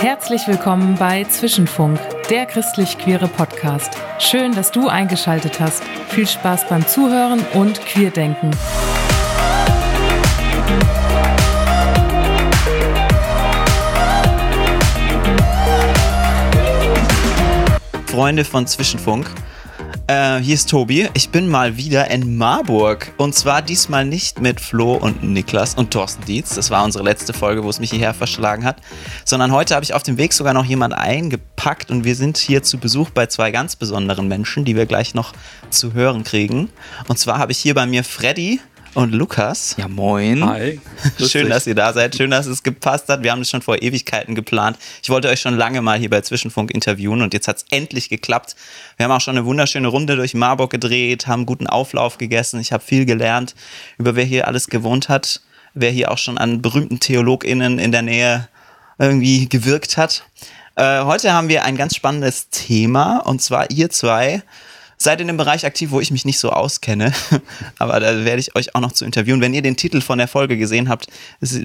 Herzlich willkommen bei Zwischenfunk, der christlich-queere Podcast. Schön, dass du eingeschaltet hast. Viel Spaß beim Zuhören und Queerdenken. Freunde von Zwischenfunk. Äh, hier ist Tobi. Ich bin mal wieder in Marburg. Und zwar diesmal nicht mit Flo und Niklas und Thorsten Dietz. Das war unsere letzte Folge, wo es mich hierher verschlagen hat. Sondern heute habe ich auf dem Weg sogar noch jemand eingepackt. Und wir sind hier zu Besuch bei zwei ganz besonderen Menschen, die wir gleich noch zu hören kriegen. Und zwar habe ich hier bei mir Freddy und Lukas. Ja, moin. Hi. Schön, dass ihr da seid. Schön, dass es gepasst hat. Wir haben das schon vor Ewigkeiten geplant. Ich wollte euch schon lange mal hier bei Zwischenfunk interviewen und jetzt hat es endlich geklappt. Wir haben auch schon eine wunderschöne Runde durch Marburg gedreht, haben guten Auflauf gegessen. Ich habe viel gelernt über wer hier alles gewohnt hat, wer hier auch schon an berühmten TheologInnen in der Nähe irgendwie gewirkt hat. Äh, heute haben wir ein ganz spannendes Thema und zwar ihr zwei seid in dem Bereich aktiv, wo ich mich nicht so auskenne. Aber da werde ich euch auch noch zu interviewen. Wenn ihr den Titel von der Folge gesehen habt,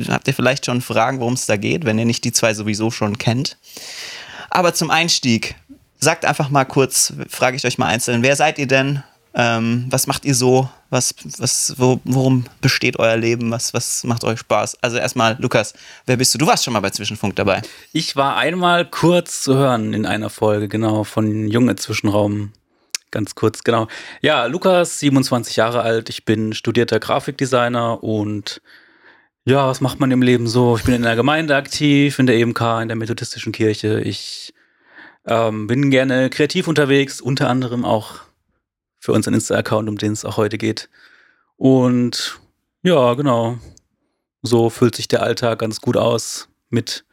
habt ihr vielleicht schon Fragen, worum es da geht, wenn ihr nicht die zwei sowieso schon kennt. Aber zum Einstieg, sagt einfach mal kurz, frage ich euch mal einzeln, wer seid ihr denn? Ähm, was macht ihr so? Was, was, wo, worum besteht euer Leben? Was, was macht euch Spaß? Also erstmal, Lukas, wer bist du? Du warst schon mal bei Zwischenfunk dabei. Ich war einmal kurz zu hören in einer Folge, genau, von Junge Zwischenraum ganz kurz, genau. Ja, Lukas, 27 Jahre alt, ich bin studierter Grafikdesigner und ja, was macht man im Leben so? Ich bin in der Gemeinde aktiv, in der EMK, in der Methodistischen Kirche. Ich ähm, bin gerne kreativ unterwegs, unter anderem auch für unseren Insta-Account, um den es auch heute geht. Und ja, genau. So füllt sich der Alltag ganz gut aus mit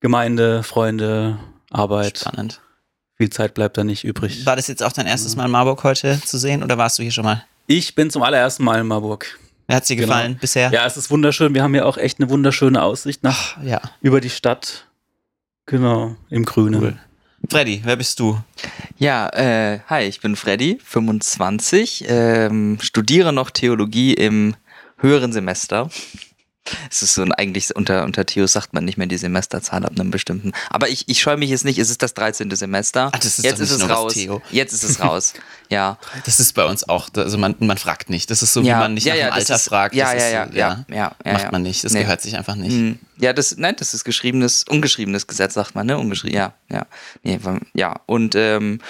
Gemeinde, Freunde, Arbeit. Spannend viel Zeit bleibt da nicht übrig. War das jetzt auch dein erstes Mal in Marburg heute zu sehen oder warst du hier schon mal? Ich bin zum allerersten Mal in Marburg. Hat sie gefallen genau. bisher? Ja, es ist wunderschön. Wir haben ja auch echt eine wunderschöne Aussicht nach Ach, ja. über die Stadt. Genau, im Grünen. Cool. Freddy, wer bist du? Ja, äh, hi, ich bin Freddy, 25, ähm, studiere noch Theologie im höheren Semester. Es ist so ein, eigentlich unter, unter Theos sagt man nicht mehr die Semesterzahl ab einem bestimmten. Aber ich, ich scheue mich jetzt nicht, es ist das 13. Semester. Ach, das ist jetzt ist es raus. Jetzt ist es raus. Ja. Das ist bei uns auch. Also man, man fragt nicht. Das ist so, ja, wie man nicht ja, nach dem ja, Alter ist, fragt. Ja, das ja, ist, ja, ja, ja, Macht man nicht. Das nee. gehört sich einfach nicht. Hm. Ja, das, nein, das ist geschriebenes, ungeschriebenes Gesetz, sagt man, ne? Ungeschrieben, ja, ja. Nee, ja. Und ähm,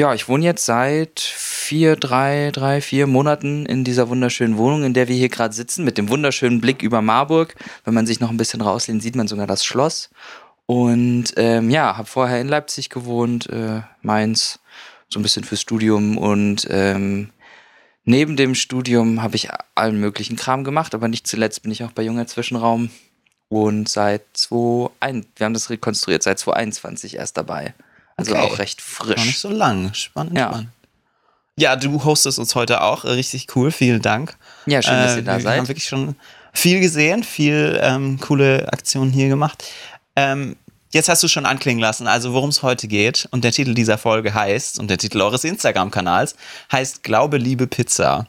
ja, ich wohne jetzt seit vier, drei, drei, vier Monaten in dieser wunderschönen Wohnung, in der wir hier gerade sitzen, mit dem wunderschönen Blick über Marburg. Wenn man sich noch ein bisschen rauslehnt, sieht man sogar das Schloss. Und ähm, ja, habe vorher in Leipzig gewohnt, äh, Mainz, so ein bisschen fürs Studium. Und ähm, neben dem Studium habe ich allen möglichen Kram gemacht, aber nicht zuletzt bin ich auch bei Junger Zwischenraum. Und seit 2021, wir haben das rekonstruiert, seit 2021 erst dabei. Also okay. auch recht frisch. Gar nicht so lang. Spannend, ja. spannend. Ja, du hostest uns heute auch. Richtig cool. Vielen Dank. Ja, schön, dass ihr da äh, wir seid. Wir haben wirklich schon viel gesehen, viel ähm, coole Aktionen hier gemacht. Ähm, jetzt hast du schon anklingen lassen, also worum es heute geht. Und der Titel dieser Folge heißt, und der Titel eures Instagram-Kanals heißt Glaube, Liebe, Pizza.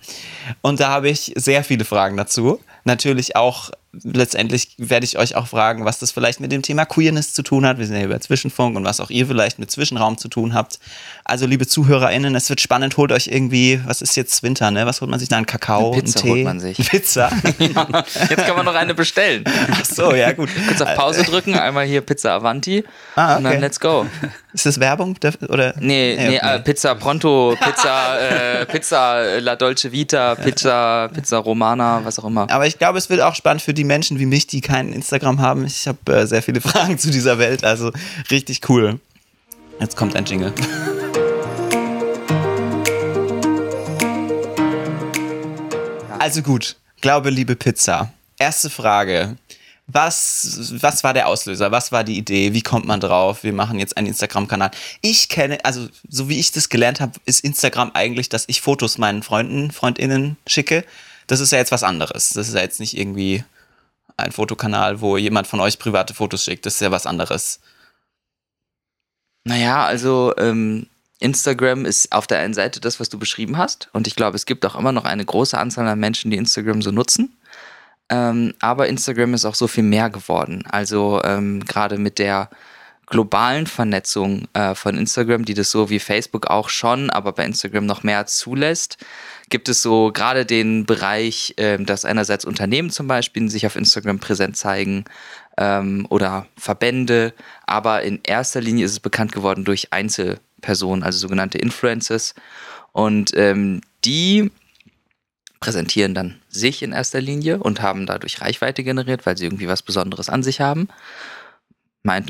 Und da habe ich sehr viele Fragen dazu. Natürlich auch letztendlich werde ich euch auch fragen, was das vielleicht mit dem Thema Queerness zu tun hat. Wir sind ja über Zwischenfunk und was auch ihr vielleicht mit Zwischenraum zu tun habt. Also, liebe ZuhörerInnen, es wird spannend. Holt euch irgendwie, was ist jetzt Winter, ne? Was holt man sich da? Ein Kakao, eine Pizza einen Tee? holt man sich. Pizza? Jetzt kann man noch eine bestellen. Ach so, ja, gut. Kurz auf Pause drücken, einmal hier Pizza Avanti ah, okay. und dann let's go. Ist das Werbung? Oder? Nee, nee, nee äh, Pizza Pronto, Pizza, äh, Pizza La Dolce Vita, Pizza, Pizza Romana, was auch immer. Aber ich glaube, es wird auch spannend für die Menschen wie mich, die kein Instagram haben. Ich habe äh, sehr viele Fragen zu dieser Welt, also richtig cool. Jetzt kommt ein Jingle. Also gut, Glaube, Liebe, Pizza. Erste Frage. Was, was war der Auslöser? Was war die Idee? Wie kommt man drauf? Wir machen jetzt einen Instagram-Kanal. Ich kenne, also so wie ich das gelernt habe, ist Instagram eigentlich, dass ich Fotos meinen Freunden, Freundinnen schicke. Das ist ja jetzt was anderes. Das ist ja jetzt nicht irgendwie ein Fotokanal, wo jemand von euch private Fotos schickt. Das ist ja was anderes. Naja, also ähm, Instagram ist auf der einen Seite das, was du beschrieben hast. Und ich glaube, es gibt auch immer noch eine große Anzahl an Menschen, die Instagram so nutzen. Ähm, aber Instagram ist auch so viel mehr geworden. Also ähm, gerade mit der globalen Vernetzung äh, von Instagram, die das so wie Facebook auch schon, aber bei Instagram noch mehr zulässt, gibt es so gerade den Bereich, äh, dass einerseits Unternehmen zum Beispiel sich auf Instagram präsent zeigen ähm, oder Verbände, aber in erster Linie ist es bekannt geworden durch Einzelpersonen, also sogenannte Influencers. Und ähm, die präsentieren dann sich in erster Linie und haben dadurch Reichweite generiert, weil sie irgendwie was Besonderes an sich haben mein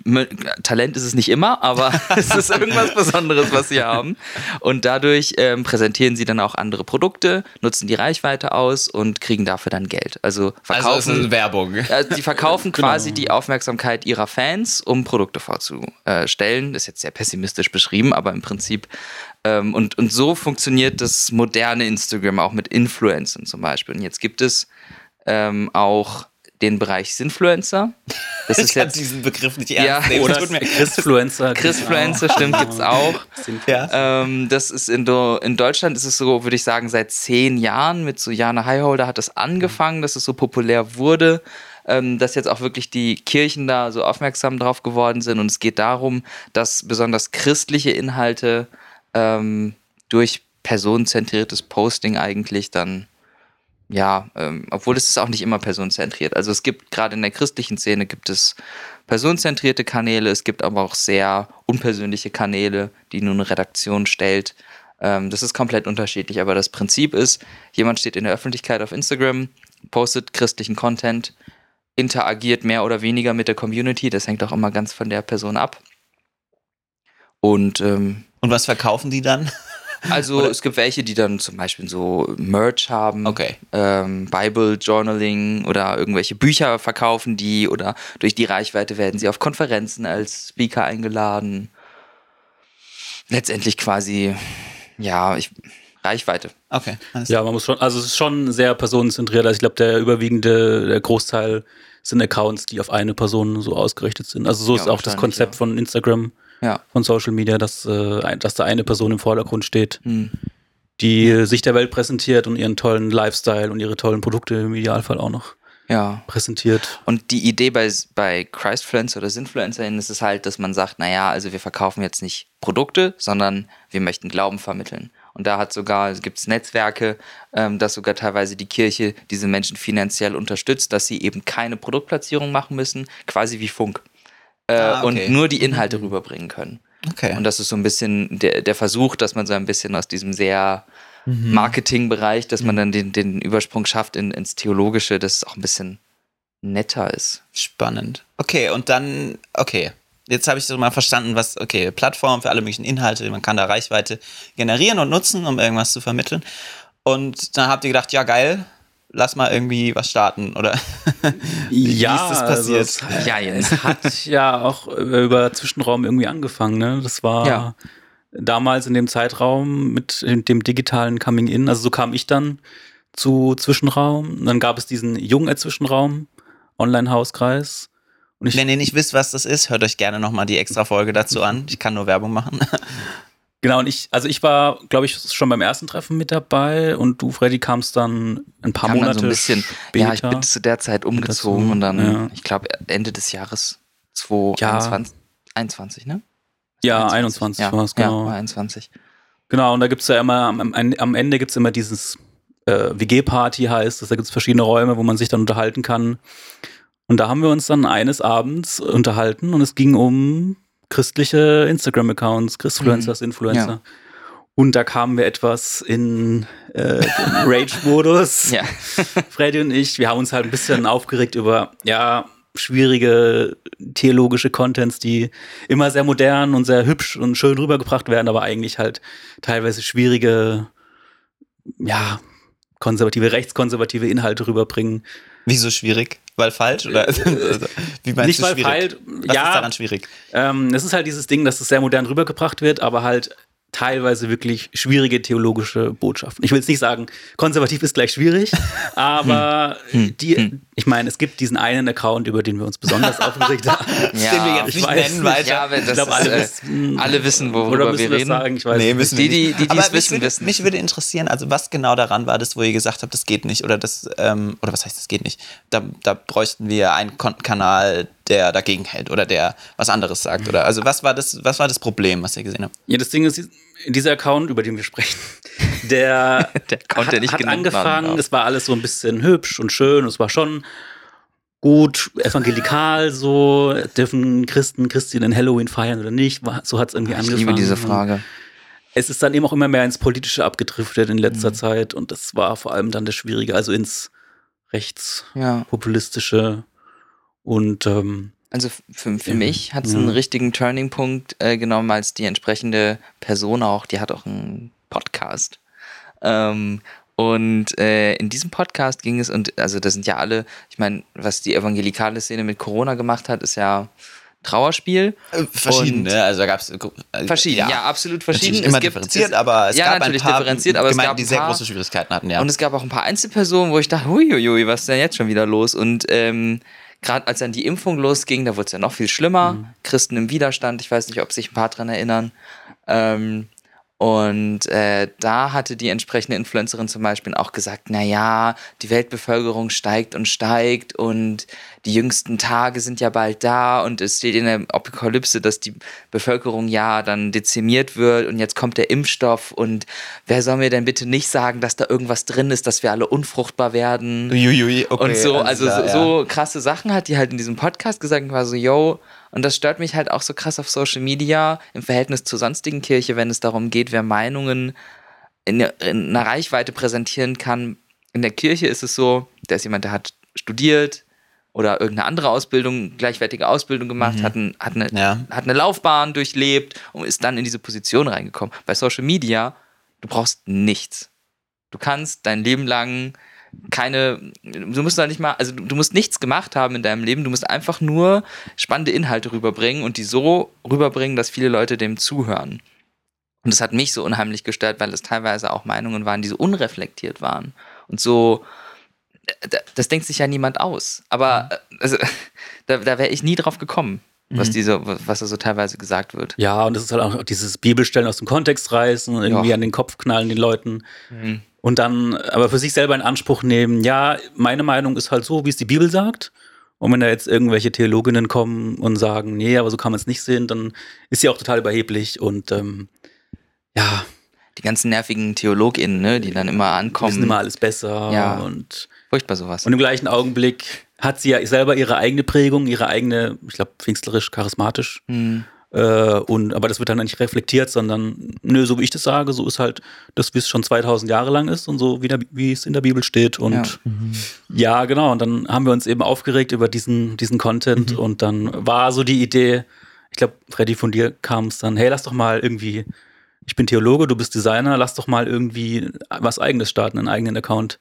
Talent ist es nicht immer, aber es ist irgendwas Besonderes, was sie haben. Und dadurch ähm, präsentieren sie dann auch andere Produkte, nutzen die Reichweite aus und kriegen dafür dann Geld. Also verkaufen. Also ist Werbung. Äh, die verkaufen genau. quasi die Aufmerksamkeit ihrer Fans, um Produkte vorzustellen. Das ist jetzt sehr pessimistisch beschrieben, aber im Prinzip. Ähm, und, und so funktioniert das moderne Instagram auch mit Influencern zum Beispiel. Und jetzt gibt es ähm, auch den Bereich Sinfluencer. Das ich ist jetzt diesen Begriff nicht ernst ja, nehmen. Oder Chrisfluencer. Chrisfluencer, stimmt, gibt es auch. Ja. Ähm, das ist in, in, Deutschland ist es so, würde ich sagen, seit zehn Jahren mit so Jana Highholder hat es angefangen, dass es so populär wurde. Ähm, dass jetzt auch wirklich die Kirchen da so aufmerksam drauf geworden sind. Und es geht darum, dass besonders christliche Inhalte ähm, durch personenzentriertes Posting eigentlich dann ja, ähm, obwohl es ist auch nicht immer personenzentriert. Also es gibt gerade in der christlichen Szene gibt es personenzentrierte Kanäle, es gibt aber auch sehr unpersönliche Kanäle, die nur eine Redaktion stellt. Ähm, das ist komplett unterschiedlich, aber das Prinzip ist, jemand steht in der Öffentlichkeit auf Instagram, postet christlichen Content, interagiert mehr oder weniger mit der Community, das hängt auch immer ganz von der Person ab. Und, ähm, Und was verkaufen die dann? Also Oder? es gibt welche, die dann zum Beispiel so Merch haben, okay. ähm, Bible Journaling oder irgendwelche Bücher verkaufen die oder durch die Reichweite werden sie auf Konferenzen als Speaker eingeladen. Letztendlich quasi, ja, ich, Reichweite. Okay. Ja, man muss schon, also es ist schon sehr personenzentriert. Also ich glaube, der überwiegende, der Großteil sind Accounts, die auf eine Person so ausgerichtet sind. Also so ja, ist auch das Konzept ja. von Instagram ja. von Social Media, dass, äh, dass da eine Person im Vordergrund steht, mhm. die ja. sich der Welt präsentiert und ihren tollen Lifestyle und ihre tollen Produkte im Idealfall auch noch ja. präsentiert. Und die Idee bei, bei Christfluencer oder SinfluencerInnen ist es halt, dass man sagt, naja, also wir verkaufen jetzt nicht Produkte, sondern wir möchten Glauben vermitteln. Und da hat sogar, gibt es Netzwerke, ähm, dass sogar teilweise die Kirche diese Menschen finanziell unterstützt, dass sie eben keine Produktplatzierung machen müssen, quasi wie Funk äh, ah, okay. und nur die Inhalte mhm. rüberbringen können. Okay. Und das ist so ein bisschen der, der Versuch, dass man so ein bisschen aus diesem sehr mhm. Marketingbereich, dass man mhm. dann den, den Übersprung schafft in, ins Theologische, dass es auch ein bisschen netter ist. Spannend. Okay, und dann, okay. Jetzt habe ich so mal verstanden, was, okay, Plattform für alle möglichen Inhalte, man kann da Reichweite generieren und nutzen, um irgendwas zu vermitteln. Und dann habt ihr gedacht, ja, geil, lass mal irgendwie was starten, oder? Wie ja, ist das passiert? Also es, ja, es hat ja auch über Zwischenraum irgendwie angefangen, ne? Das war ja. damals in dem Zeitraum mit dem digitalen Coming In, also so kam ich dann zu Zwischenraum. Dann gab es diesen jungen Zwischenraum, Online-Hauskreis. Wenn ihr nicht wisst, was das ist, hört euch gerne nochmal die extra Folge dazu an. Ich kann nur Werbung machen. Genau, und ich, also ich war, glaube ich, schon beim ersten Treffen mit dabei und du, Freddy, kamst dann ein paar Monate so ein bisschen, später. Ja, ich bin zu der Zeit umgezogen dazu, und dann, ja. ich glaube, Ende des Jahres 2021, ja. 21, ne? Ja, 21 ja, war es, genau. Ja, 21. Genau, und da gibt es ja immer, am, am Ende gibt es immer dieses äh, WG-Party heißt es, da gibt es verschiedene Räume, wo man sich dann unterhalten kann. Und da haben wir uns dann eines Abends unterhalten und es ging um christliche Instagram-Accounts, Christfluencers, mhm. Influencer. Ja. Und da kamen wir etwas in äh, Rage-Modus. ja. Freddy und ich, wir haben uns halt ein bisschen aufgeregt über, ja, schwierige theologische Contents, die immer sehr modern und sehr hübsch und schön rübergebracht werden, aber eigentlich halt teilweise schwierige, ja, konservative, rechtskonservative Inhalte rüberbringen. Wieso schwierig? Weil falsch? Oder äh, also, wie meinst nicht du weil schwierig? falsch. Was ja, ist daran schwierig? Ähm, es ist halt dieses Ding, dass es sehr modern rübergebracht wird, aber halt teilweise wirklich schwierige theologische Botschaften. Ich will jetzt nicht sagen, konservativ ist gleich schwierig, aber hm. hm. die, hm. Ich meine, es gibt diesen einen Account, über den wir uns besonders aufgeregt haben. Ja, Den wir jetzt ich nicht weiß nennen weiter. Ja, aber Ich glaube, ist, alle, äh, wissen, alle wissen, worüber wir reden. sagen. Ich weiß Nee, nicht. wissen Die, die, die, die es mich wissen, würde, wissen. mich würde interessieren, also was genau daran war das, wo ihr gesagt habt, das geht nicht oder das, ähm, oder was heißt, das geht nicht? Da, da bräuchten wir einen Kon Kanal, der dagegen hält oder der was anderes sagt oder also was war das, was war das Problem, was ihr gesehen habt? Ja, das Ding ist, dieser Account, über den wir sprechen, der, Der Account, hat, hat angefangen, darf. es war alles so ein bisschen hübsch und schön, es war schon gut, evangelikal so, dürfen Christen, Christinnen Halloween feiern oder nicht, so hat es irgendwie Ich angefangen. liebe diese Frage. Es ist dann eben auch immer mehr ins Politische abgedriftet in letzter Mhm. Zeit und das war vor allem dann das Schwierige, also ins rechtspopulistische Ja. und ähm, Also für, für Ja. mich hat es Ja. einen richtigen Turning-Punkt äh, genommen, als die entsprechende Person auch, die hat auch einen Podcast. Ähm, und äh, in diesem Podcast ging es, und also das sind ja alle, ich meine, was die evangelikale Szene mit Corona gemacht hat, ist ja Trauerspiel. Äh, Verschiedene, Und- also da gab es Verschieden, ja, absolut verschieden. Natürlich immer Es gibt- differenziert, es- aber es ja, gab natürlich ein paar differenziert, aber es Gemeinden, gab die sehr paar- große Schwierigkeiten hatten, ja. Und es gab auch ein paar Einzelpersonen, wo ich dachte, huiuiui, was ist denn jetzt schon wieder los? Und ähm, gerade als dann die Impfung losging, da wurde es ja noch viel schlimmer. Christen im Widerstand, ich weiß nicht, ob sich ein paar dran erinnern. Ähm, und äh, da hatte die entsprechende Influencerin zum Beispiel auch gesagt, naja, die Weltbevölkerung steigt und steigt und die jüngsten Tage sind ja bald da und es steht in der Apokalypse, dass die Bevölkerung ja dann dezimiert wird und jetzt kommt der Impfstoff und wer soll mir denn bitte nicht sagen, dass da irgendwas drin ist, dass wir alle unfruchtbar werden? Uiuiui, okay, und so, also klar, so, so krasse Sachen hat die halt in diesem Podcast gesagt und war so, yo, und das stört mich halt auch so krass auf Social Media im Verhältnis zur sonstigen Kirche, wenn es darum geht, wer Meinungen in, in einer Reichweite präsentieren kann. In der Kirche ist es so, da ist jemand, der hat studiert oder irgendeine andere Ausbildung, gleichwertige Ausbildung gemacht, hat, ein, hat, eine, Ja. hat eine Laufbahn durchlebt und ist dann in diese Position reingekommen. Bei Social Media, du brauchst nichts. Du kannst dein Leben lang keine, du musst da nicht mal, also du, musst nichts gemacht haben in deinem Leben, du musst einfach nur spannende Inhalte rüberbringen und die so rüberbringen, dass viele Leute dem zuhören. Und das hat mich so unheimlich gestört, weil es teilweise auch Meinungen waren, die so unreflektiert waren und so, das denkt sich ja niemand aus. Aber äh, also, da, da wäre ich nie drauf gekommen, was diese, was da so teilweise gesagt wird. ja, und es ist halt auch dieses Bibelstellen aus dem Kontext reißen und irgendwie Ja. an den Kopf knallen den Leuten. Mhm. Und dann aber für sich selber in Anspruch nehmen, ja, meine Meinung ist halt so, wie es die Bibel sagt. Und wenn da jetzt irgendwelche Theologinnen kommen und sagen, nee, aber so kann man es nicht sehen, dann ist sie auch total überheblich und ähm, ja, Die ganzen nervigen TheologInnen, ne, die dann immer wissen ankommen. immer alles besser Ja. und, Furchtbar sowas. und im gleichen Augenblick hat sie ja selber ihre eigene Prägung, ihre eigene, ich glaube, pfingstlerisch, charismatisch. Hm. Äh, und, aber das wird dann nicht reflektiert, sondern, nö, so wie ich das sage, so ist halt das, wie es schon 2000 Jahre lang ist und so, wie, der, wie es in der Bibel steht. Und Ja. ja. genau. Und dann haben wir uns eben aufgeregt über diesen, diesen Content und dann war so die Idee, ich glaube, Freddy, von dir kam es dann, hey, lass doch mal irgendwie, ich bin Theologe, du bist Designer, lass doch mal irgendwie was eigenes starten, einen eigenen Account.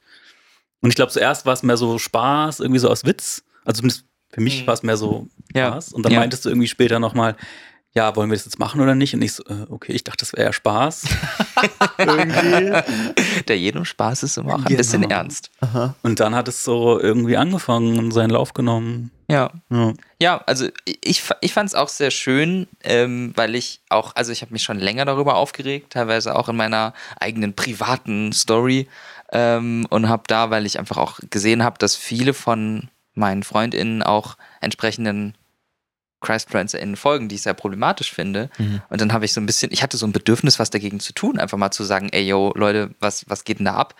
Und ich glaube, zuerst war es mehr so Spaß, irgendwie so aus Witz. Also zumindest für mich war es mehr so Ja. Spaß. Und dann Ja. meintest du irgendwie später nochmal, ja, wollen wir das jetzt machen oder nicht? Und ich so, äh, okay, ich dachte, das wäre ja Spaß. irgendwie. Der jedem Spaß ist immer auch ein Genau. bisschen ernst. Und dann hat es so irgendwie angefangen und seinen Lauf genommen. Ja. Ja. Ja, also ich, ich fand es auch sehr schön, ähm, weil ich auch, also ich habe mich schon länger darüber aufgeregt, teilweise auch in meiner eigenen privaten Story ähm, und habe da, weil ich einfach auch gesehen habe, dass viele von meinen FreundInnen auch entsprechenden ChristFriendsInnen folgen, die ich sehr problematisch finde. Und dann habe ich so ein bisschen, ich hatte so ein Bedürfnis, was dagegen zu tun, einfach mal zu sagen, ey yo, Leute, was, was geht denn da ab?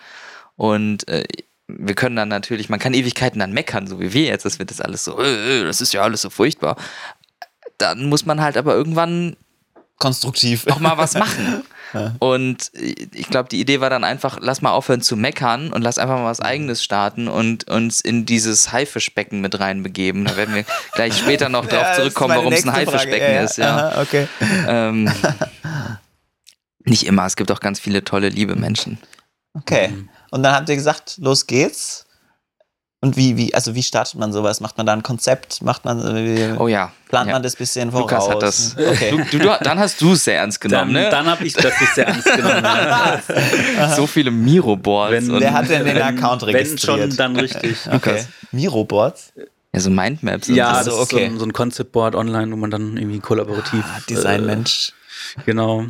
Und äh, wir können dann natürlich, man kann Ewigkeiten dann meckern, so wie wir jetzt, das wird das alles so, äh, äh, das ist ja alles so furchtbar. Dann muss man halt aber irgendwann Konstruktiv. auch mal was machen. Und ich glaube, die Idee war dann einfach, lass mal aufhören zu meckern und lass einfach mal was Eigenes starten und uns in dieses Haifischbecken mit reinbegeben. Da werden wir gleich später noch Ja, drauf das zurückkommen, warum es ein. Haifischbecken ja, ist. Ja. Aha, okay. Ähm, nicht immer, es gibt auch ganz viele tolle, liebe Menschen. Okay. Und dann habt ihr gesagt, los geht's. Und wie, wie, also wie startet man sowas? Macht man da ein Konzept? Macht man, wie, Oh ja. plant ja. man das bisschen voraus? Lukas hat das. Okay. Du, du, dann hast du es sehr ernst Dann, genommen, ne? dann habe ich das nicht sehr ernst genommen. so viele Miro-Boards. Wenn- und- Wer hat denn den Wenn- Account Wenn registriert? schon, dann richtig. Okay. Miroboards? ja, so Mindmaps. und Ja, so. das so, ist okay. so ein, so ein Concept-Board online, wo man dann irgendwie kollaborativ. Ah, Designmensch. Äh, genau.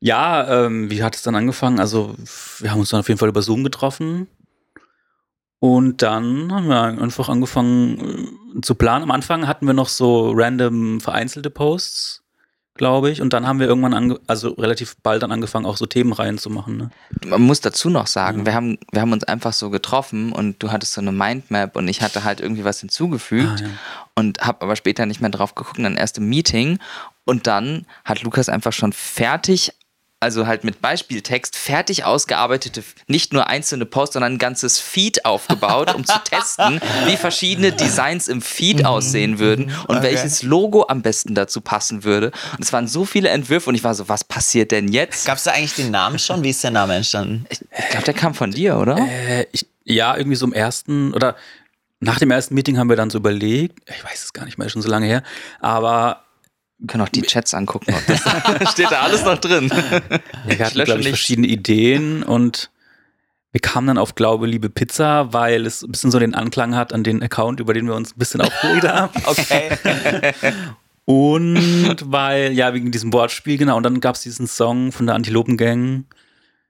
Ja, ähm, wie hat es dann angefangen? Also, wir haben uns dann auf jeden Fall über Zoom getroffen. Und dann haben wir einfach angefangen äh, zu planen. Am Anfang hatten wir noch so random vereinzelte Posts, glaube ich. Und dann haben wir irgendwann, ange also relativ bald dann angefangen, auch so Themenreihen zu machen. Ne? Man muss dazu noch sagen, wir, haben, wir haben uns einfach so getroffen und du hattest so eine Mindmap und ich hatte halt irgendwie was hinzugefügt Ah, ja. und habe aber später nicht mehr drauf geguckt, dann erst im Meeting und dann hat Lukas einfach schon fertig, also halt mit Beispieltext, fertig ausgearbeitete, nicht nur einzelne Posts, sondern ein ganzes Feed aufgebaut, um zu testen, wie verschiedene Designs im Feed aussehen würden und Okay. welches Logo am besten dazu passen würde. Und es waren so viele Entwürfe und ich war so, was passiert denn jetzt? Gab es da eigentlich den Namen schon? Wie ist der Name entstanden? Ich, ich glaube, der kam von dir, oder? Äh, ich, ja, irgendwie so im ersten oder nach dem ersten Meeting haben wir dann so überlegt, ich weiß es gar nicht mehr, ist schon so lange her, aber Wir können auch die Chats angucken. Ob das steht da alles noch drin. wir hatten, glaube ich, verschiedene Ideen und wir kamen dann auf Glaube, liebe Pizza, weil es ein bisschen so den Anklang hat an den Account, über den wir uns ein bisschen aufgeregt haben. Okay. Und weil, ja, wegen diesem Wortspiel, genau. Und dann gab es diesen Song von der Antilopen-Gang,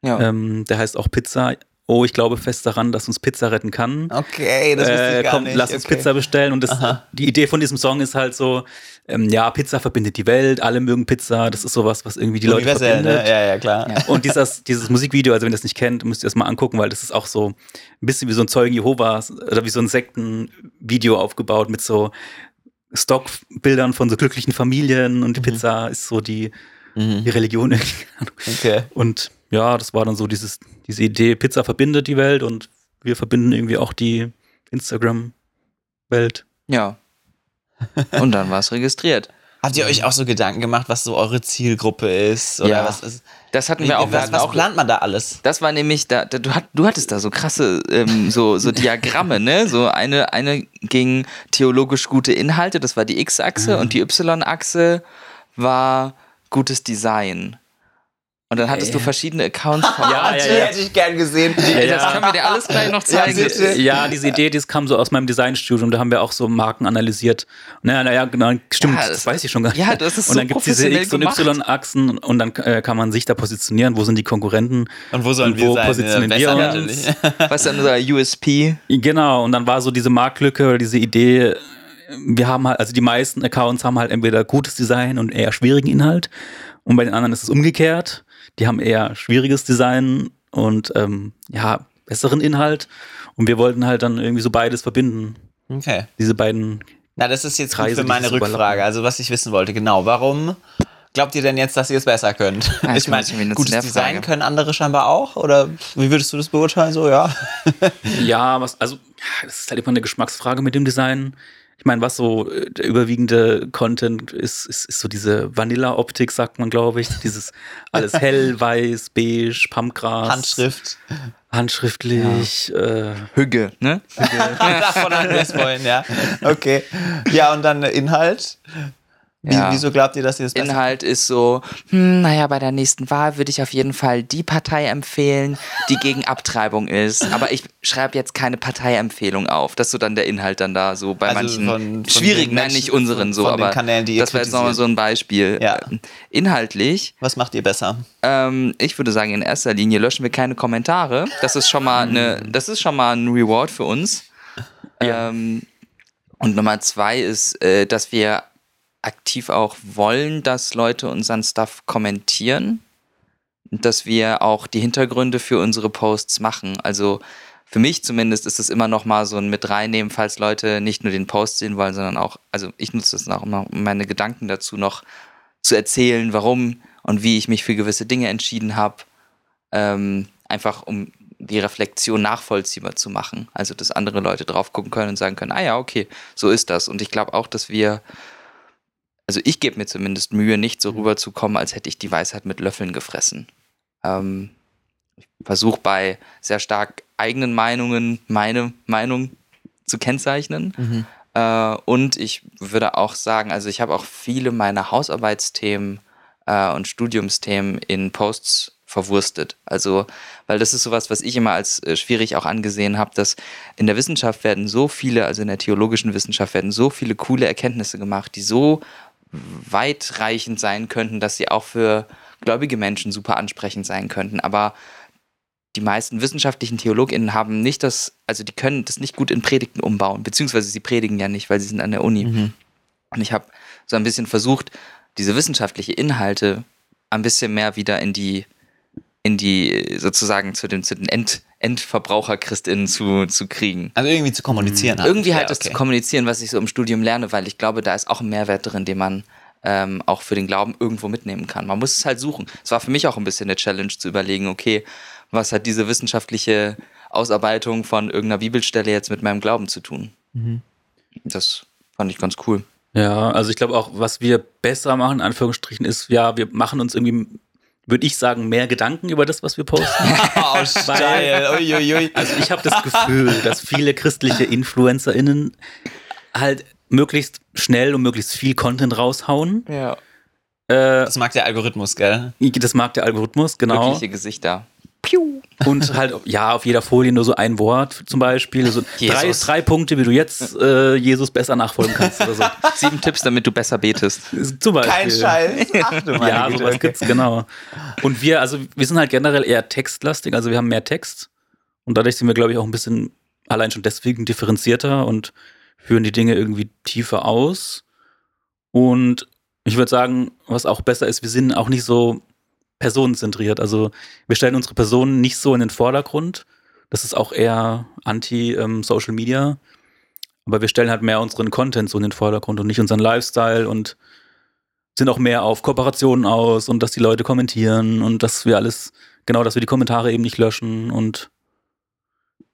Ja. ähm, der heißt auch Pizza. Oh, ich glaube fest daran, dass uns Pizza retten kann. Okay, das wusste äh, ich gar komm, nicht. lass uns okay. Pizza bestellen. Und das, die Idee von diesem Song ist halt so, ähm, ja, Pizza verbindet die Welt, alle mögen Pizza, das ist sowas, was irgendwie die Leute Universell, verbindet. ne? Ja, ja, klar. Ja. Und dieses, dieses Musikvideo, also wenn ihr das nicht kennt, müsst ihr das mal angucken, weil das ist auch so ein bisschen wie so ein Zeugen Jehovas oder wie so ein Sektenvideo aufgebaut mit so Stockbildern von so glücklichen Familien und die Pizza ist so die, Mhm. die Religion. irgendwie. Okay. Und ja, das war dann so dieses, diese Idee, Pizza verbindet die Welt und wir verbinden irgendwie auch die Instagram-Welt. ja. Und dann war es registriert. Habt ihr euch auch so Gedanken gemacht, was so eure Zielgruppe ist? Oder Ja. was ist? Das hatten Wie, wir auch. Was was auch plant man da alles? das war nämlich, da, da, du, hat, du hattest da so krasse ähm, so, so Diagramme, ne? So eine, eine ging theologisch gute Inhalte, das war die X-Achse, und die Y-Achse war gutes Design. Und dann hattest du verschiedene Accounts von Ja, ja, Die ja. hätte ich gern gesehen. Ja, Das können wir dir alles gleich noch zeigen. Ja, bitte. Ja, diese Idee, das kam so aus meinem Designstudium, da haben wir auch so Marken analysiert. Naja, naja, genau, stimmt, Ja, das, das- weiß ich schon gar nicht. ja, das ist Und so dann gibt es diese professionell X- und. Y-Achsen und dann äh, kann man sich da positionieren, wo sind die Konkurrenten. Und wo sollen Und wir wo sein? positionieren wir natürlich. Was ist denn unser USP? Genau, und dann war so diese Marktlücke oder diese Idee, wir haben halt, also die meisten Accounts haben halt entweder gutes Design und eher schwierigen Inhalt. Und bei den anderen ist es umgekehrt. Die haben eher schwieriges Design und ähm, ja, besseren Inhalt. Und wir wollten halt dann irgendwie so beides verbinden. Okay. Diese beiden. Na, das ist jetzt gut Kreise, für meine. Rückfrage. Also, was ich wissen wollte, genau. Warum glaubt ihr denn jetzt, dass ihr es besser könnt? Ja, ich meine, gutes Design Frage. können andere scheinbar auch? Oder wie würdest du das beurteilen? So, ja. Ja, was, also, das ist halt immer eine Geschmacksfrage mit dem Design. Ich meine, was so äh, der überwiegende Content ist, ist, ist so diese Vanilla-Optik, sagt man, glaube ich. Dieses alles hell, weiß, beige, Pumpgras. Handschrift. Handschriftlich. Äh, Hügge, ne? Davon hatten wir es vorhin, ja. Okay. Ja, und dann Inhalt. Wie, Ja. Wieso glaubt ihr, dass ihr besser Inhalt ist so, hm, naja, bei der nächsten Wahl würde ich auf jeden Fall die Partei empfehlen, die gegen Abtreibung ist. Aber ich schreibe jetzt keine Parteiempfehlung auf. Das ist so dann der Inhalt dann da so bei Also manchen von- von schwierigen, nein, nicht unseren so, aber Kanälen, das wäre jetzt nochmal so ein Beispiel. Ja. Ähm, Inhaltlich, Was macht ihr besser? ähm, ich würde sagen, in erster Linie löschen wir keine Kommentare. Das ist schon mal eine, das ist schon mal ein Reward für uns. Ähm, und Nummer zwei ist, äh, dass wir aktiv auch wollen, dass Leute unseren Stuff kommentieren. Dass wir auch die Hintergründe für unsere Posts machen. Also für mich zumindest ist es immer noch mal so ein mit reinnehmen, falls Leute nicht nur den Post sehen wollen, sondern auch, also ich nutze das auch immer, um meine Gedanken dazu noch zu erzählen, warum und wie ich mich für gewisse Dinge entschieden habe. Ähm, einfach um die Reflexion nachvollziehbar zu machen. Also, dass andere Leute drauf gucken können und sagen können, ah ja, okay, so ist das. Und ich glaube auch, dass wir, also ich gebe mir zumindest Mühe, nicht so rüberzukommen, als hätte ich die Weisheit mit Löffeln gefressen. Ähm, ich versuche bei sehr stark eigenen Meinungen, meine Meinung zu kennzeichnen. Äh, und ich würde auch sagen, also ich habe auch viele meiner Hausarbeitsthemen äh, und Studiumsthemen in Posts verwurstet. Also, weil das ist sowas, was ich immer als äh, schwierig auch angesehen habe, dass in der Wissenschaft werden so viele, also in der theologischen Wissenschaft werden so viele coole Erkenntnisse gemacht, die so weitreichend sein könnten, dass sie auch für gläubige Menschen super ansprechend sein könnten. Aber die meisten wissenschaftlichen TheologInnen haben nicht das, also die können das nicht gut in Predigten umbauen, beziehungsweise sie predigen ja nicht, weil sie sind an der Uni. Und ich habe so ein bisschen versucht, diese wissenschaftliche Inhalte ein bisschen mehr wieder in die, in die, sozusagen zu den, zu den End, EndverbraucherchristInnen zu, zu kriegen. Also irgendwie zu kommunizieren. halt. Irgendwie halt Ja, das okay. zu kommunizieren, was ich so im Studium lerne, weil ich glaube, da ist auch ein Mehrwert drin, den man ähm, auch für den Glauben irgendwo mitnehmen kann. Man muss es halt suchen. Es war für mich auch ein bisschen eine Challenge zu überlegen, okay, was hat diese wissenschaftliche Ausarbeitung von irgendeiner Bibelstelle jetzt mit meinem Glauben zu tun? Mhm. Das fand ich ganz cool. Ja, also ich glaube auch, was wir besser machen, in Anführungsstrichen, ist, ja, wir machen uns irgendwie, würde ich sagen, mehr Gedanken über das, was wir posten. Oh, steil. Uiuiui. Also ich habe das Gefühl, dass viele christliche InfluencerInnen halt möglichst schnell und möglichst viel Content raushauen. Ja. Äh, Das mag der Algorithmus, gell? das mag der Algorithmus, genau. Wirkliche Gesichter. Und halt, ja, auf jeder Folie nur so ein Wort zum Beispiel. So drei, Jesus. drei Punkte, wie du jetzt äh, Jesus besser nachfolgen kannst oder so. Sieben Tipps, damit du besser betest. Zum Beispiel. Kein Scheiß. Ach du meine Ja, Güte. sowas gibt's, genau. Und wir, also wir sind halt generell eher textlastig, also wir haben mehr Text. Und dadurch sind wir, glaube ich, auch ein bisschen allein schon deswegen differenzierter und führen die Dinge irgendwie tiefer aus. Und ich würde sagen, was auch besser ist, wir sind auch nicht so personenzentriert. Also wir stellen unsere Personen nicht so in den Vordergrund. Das ist auch eher anti-Social Media. Aber wir stellen halt mehr unseren Content so in den Vordergrund und nicht unseren Lifestyle und sind auch mehr auf Kooperationen aus und dass die Leute kommentieren und dass wir alles, genau, dass wir die Kommentare eben nicht löschen und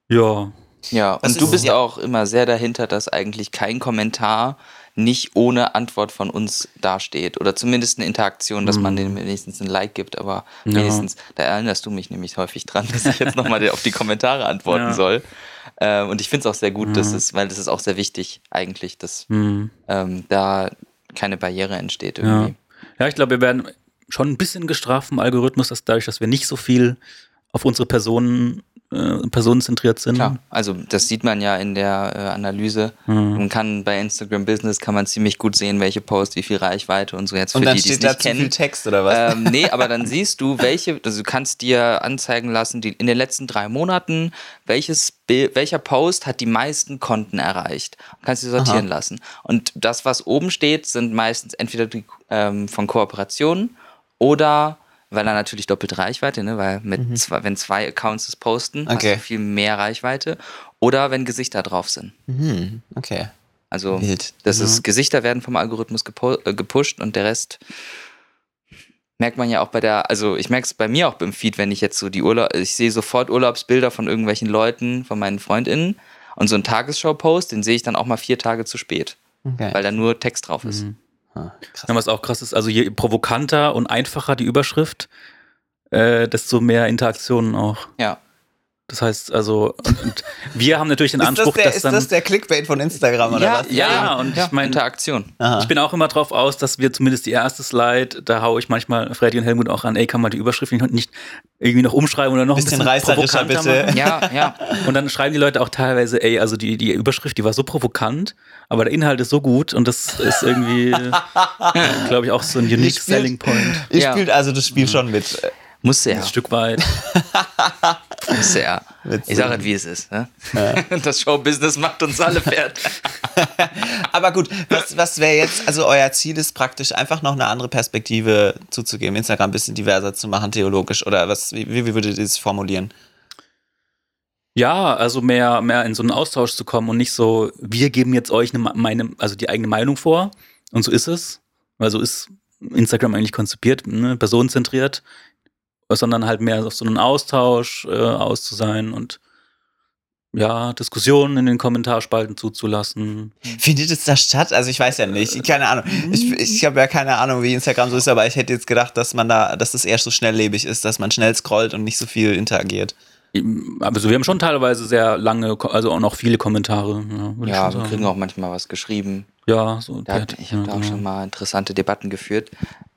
ja. Ja, und du ist- bist ja. auch immer sehr dahinter, dass eigentlich kein Kommentar nicht ohne Antwort von uns dasteht. Oder zumindest eine Interaktion, dass man denen wenigstens ein Like gibt. Aber Ja. wenigstens, da erinnerst du mich nämlich häufig dran, dass ich jetzt nochmal auf die Kommentare antworten Ja. soll. Äh, und ich finde es auch sehr gut, dass es, weil das ist auch sehr wichtig eigentlich, dass Hm. ähm, da keine Barriere entsteht Ja. irgendwie. Ja, ich glaube, wir werden schon ein bisschen gestraft vom Algorithmus, dass dadurch, dass wir nicht so viel auf unsere Personen, äh, personenzentriert sind. Klar, also das sieht man ja in der äh, Analyse. Mhm. Man kann bei Instagram Business kann man ziemlich gut sehen, welche Posts, wie viel Reichweite und so jetzt für Und dann die, die es steht da nicht zu viel kennen. Text oder was? Ähm, nee, aber dann siehst du, welche, also du kannst dir anzeigen lassen, die in den letzten drei Monaten, welches Bild, welcher Post hat die meisten Konten erreicht. Und kannst dir sortieren lassen. Und das, was oben steht, sind meistens entweder die ähm, von Kooperationen oder weil er natürlich doppelte Reichweite, ne? weil mit zwei, wenn zwei Accounts das posten, hast Okay. du viel mehr Reichweite. Oder wenn Gesichter drauf sind. Hm, okay. Also Wild. das ist Gesichter werden vom Algorithmus äh, gepusht und der Rest merkt man ja auch bei der, also ich merke es bei mir auch beim Feed, wenn ich jetzt so die Urlaub, ich sehe sofort Urlaubsbilder von irgendwelchen Leuten, von meinen FreundInnen und so einen Tagesschau-Post, den sehe ich dann auch mal vier Tage zu spät, okay. weil da nur Text drauf ist. Ah, krass. Ja, was auch krass ist, also je provokanter und einfacher die Überschrift, äh, desto mehr Interaktionen auch. Ja. Das heißt, also, und, und wir haben natürlich den Ist das, Anspruch, der, dass ist dann. das der Clickbait von Instagram oder was? ja, und ich mein- Interaktion. Aha. Ich bin auch immer drauf aus, dass wir zumindest die erste Slide, da haue ich manchmal Freddy und Helmut auch an, ey, kann man die Überschrift nicht, nicht irgendwie noch umschreiben oder noch ein Bisschen bisschen reißerischer, bitte. machen? Ja, ja. Und dann schreiben die Leute auch teilweise, ey, also die, die Überschrift, die war so provokant, aber der Inhalt ist so gut und das ist irgendwie, glaube ich, auch so ein unique spielt- selling point. Ihr Ja. spielt also das Spiel schon mit. Ein er. Stück weit. Musste er. Witzig. Ich sage halt, wie es ist. Ne? Das Showbusiness macht uns alle fertig. Aber gut, was, was wäre jetzt, also euer Ziel ist praktisch einfach noch eine andere Perspektive zuzugeben, Instagram ein bisschen diverser zu machen, theologisch, oder was, wie, wie würdet ihr das formulieren? Ja, also mehr, mehr in so einen Austausch zu kommen und nicht so, wir geben jetzt euch eine, meine, also die eigene Meinung vor. Und so ist es. Weil so ist Instagram eigentlich konzipiert, ne, personenzentriert, sondern halt mehr auf so einen Austausch äh, aus zu sein und ja, Diskussionen in den Kommentarspalten zuzulassen. Findet es da statt? Also ich weiß ja nicht, keine Ahnung. Ich, ich habe ja keine Ahnung, wie Instagram so ist, aber ich hätte jetzt gedacht, dass man da, dass das eher so schnelllebig ist, dass man schnell scrollt und nicht so viel interagiert. Also wir haben schon teilweise sehr lange, also auch noch viele Kommentare. Ja, ja wir kriegen auch manchmal was geschrieben. Ja, so. Hat, ich habe ja, da auch genau. schon mal interessante Debatten geführt.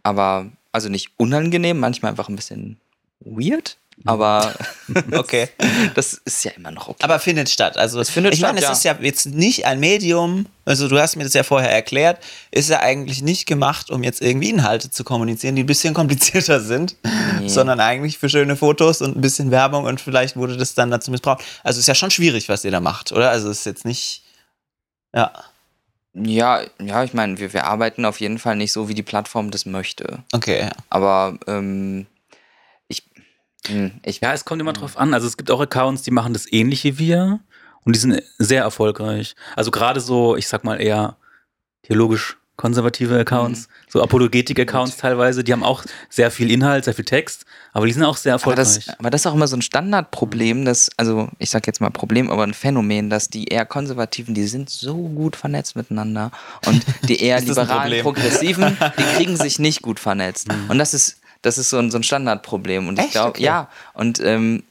Aber also nicht unangenehm, manchmal einfach ein bisschen weird. Aber okay. das ist ja immer noch okay. Aber findet statt. Also es findet ich statt, meine, es ja. ist ja jetzt nicht ein Medium, also du hast mir das ja vorher erklärt, ist ja eigentlich nicht gemacht, um jetzt irgendwie Inhalte zu kommunizieren, die ein bisschen komplizierter sind, nee. sondern eigentlich für schöne Fotos und ein bisschen Werbung und vielleicht wurde das dann dazu missbraucht. Also es ist ja schon schwierig, was ihr da macht, oder? Also es ist jetzt nicht. Ja. Ja, ja, ich meine, wir, wir arbeiten auf jeden Fall nicht so, wie die Plattform das möchte. Okay. Ja. Aber ähm, hm, ich, ja, es kommt immer drauf an. Also es gibt auch Accounts, die machen das ähnlich wie wir und die sind sehr erfolgreich. Also gerade so, ich sag mal eher theologisch konservative Accounts, mhm. so Apologetik-Accounts teilweise, die haben auch sehr viel Inhalt, sehr viel Text, aber die sind auch sehr erfolgreich. Aber das, aber das ist auch immer so ein Standardproblem, dass, also ich sag jetzt mal Problem, aber ein Phänomen, dass die eher Konservativen, die sind so gut vernetzt miteinander und die eher liberalen, Progressiven, die kriegen sich nicht gut vernetzt. Mhm. Und das ist das ist so ein, so ein Standardproblem. Und ich glaube, okay. ja. Und, ähm,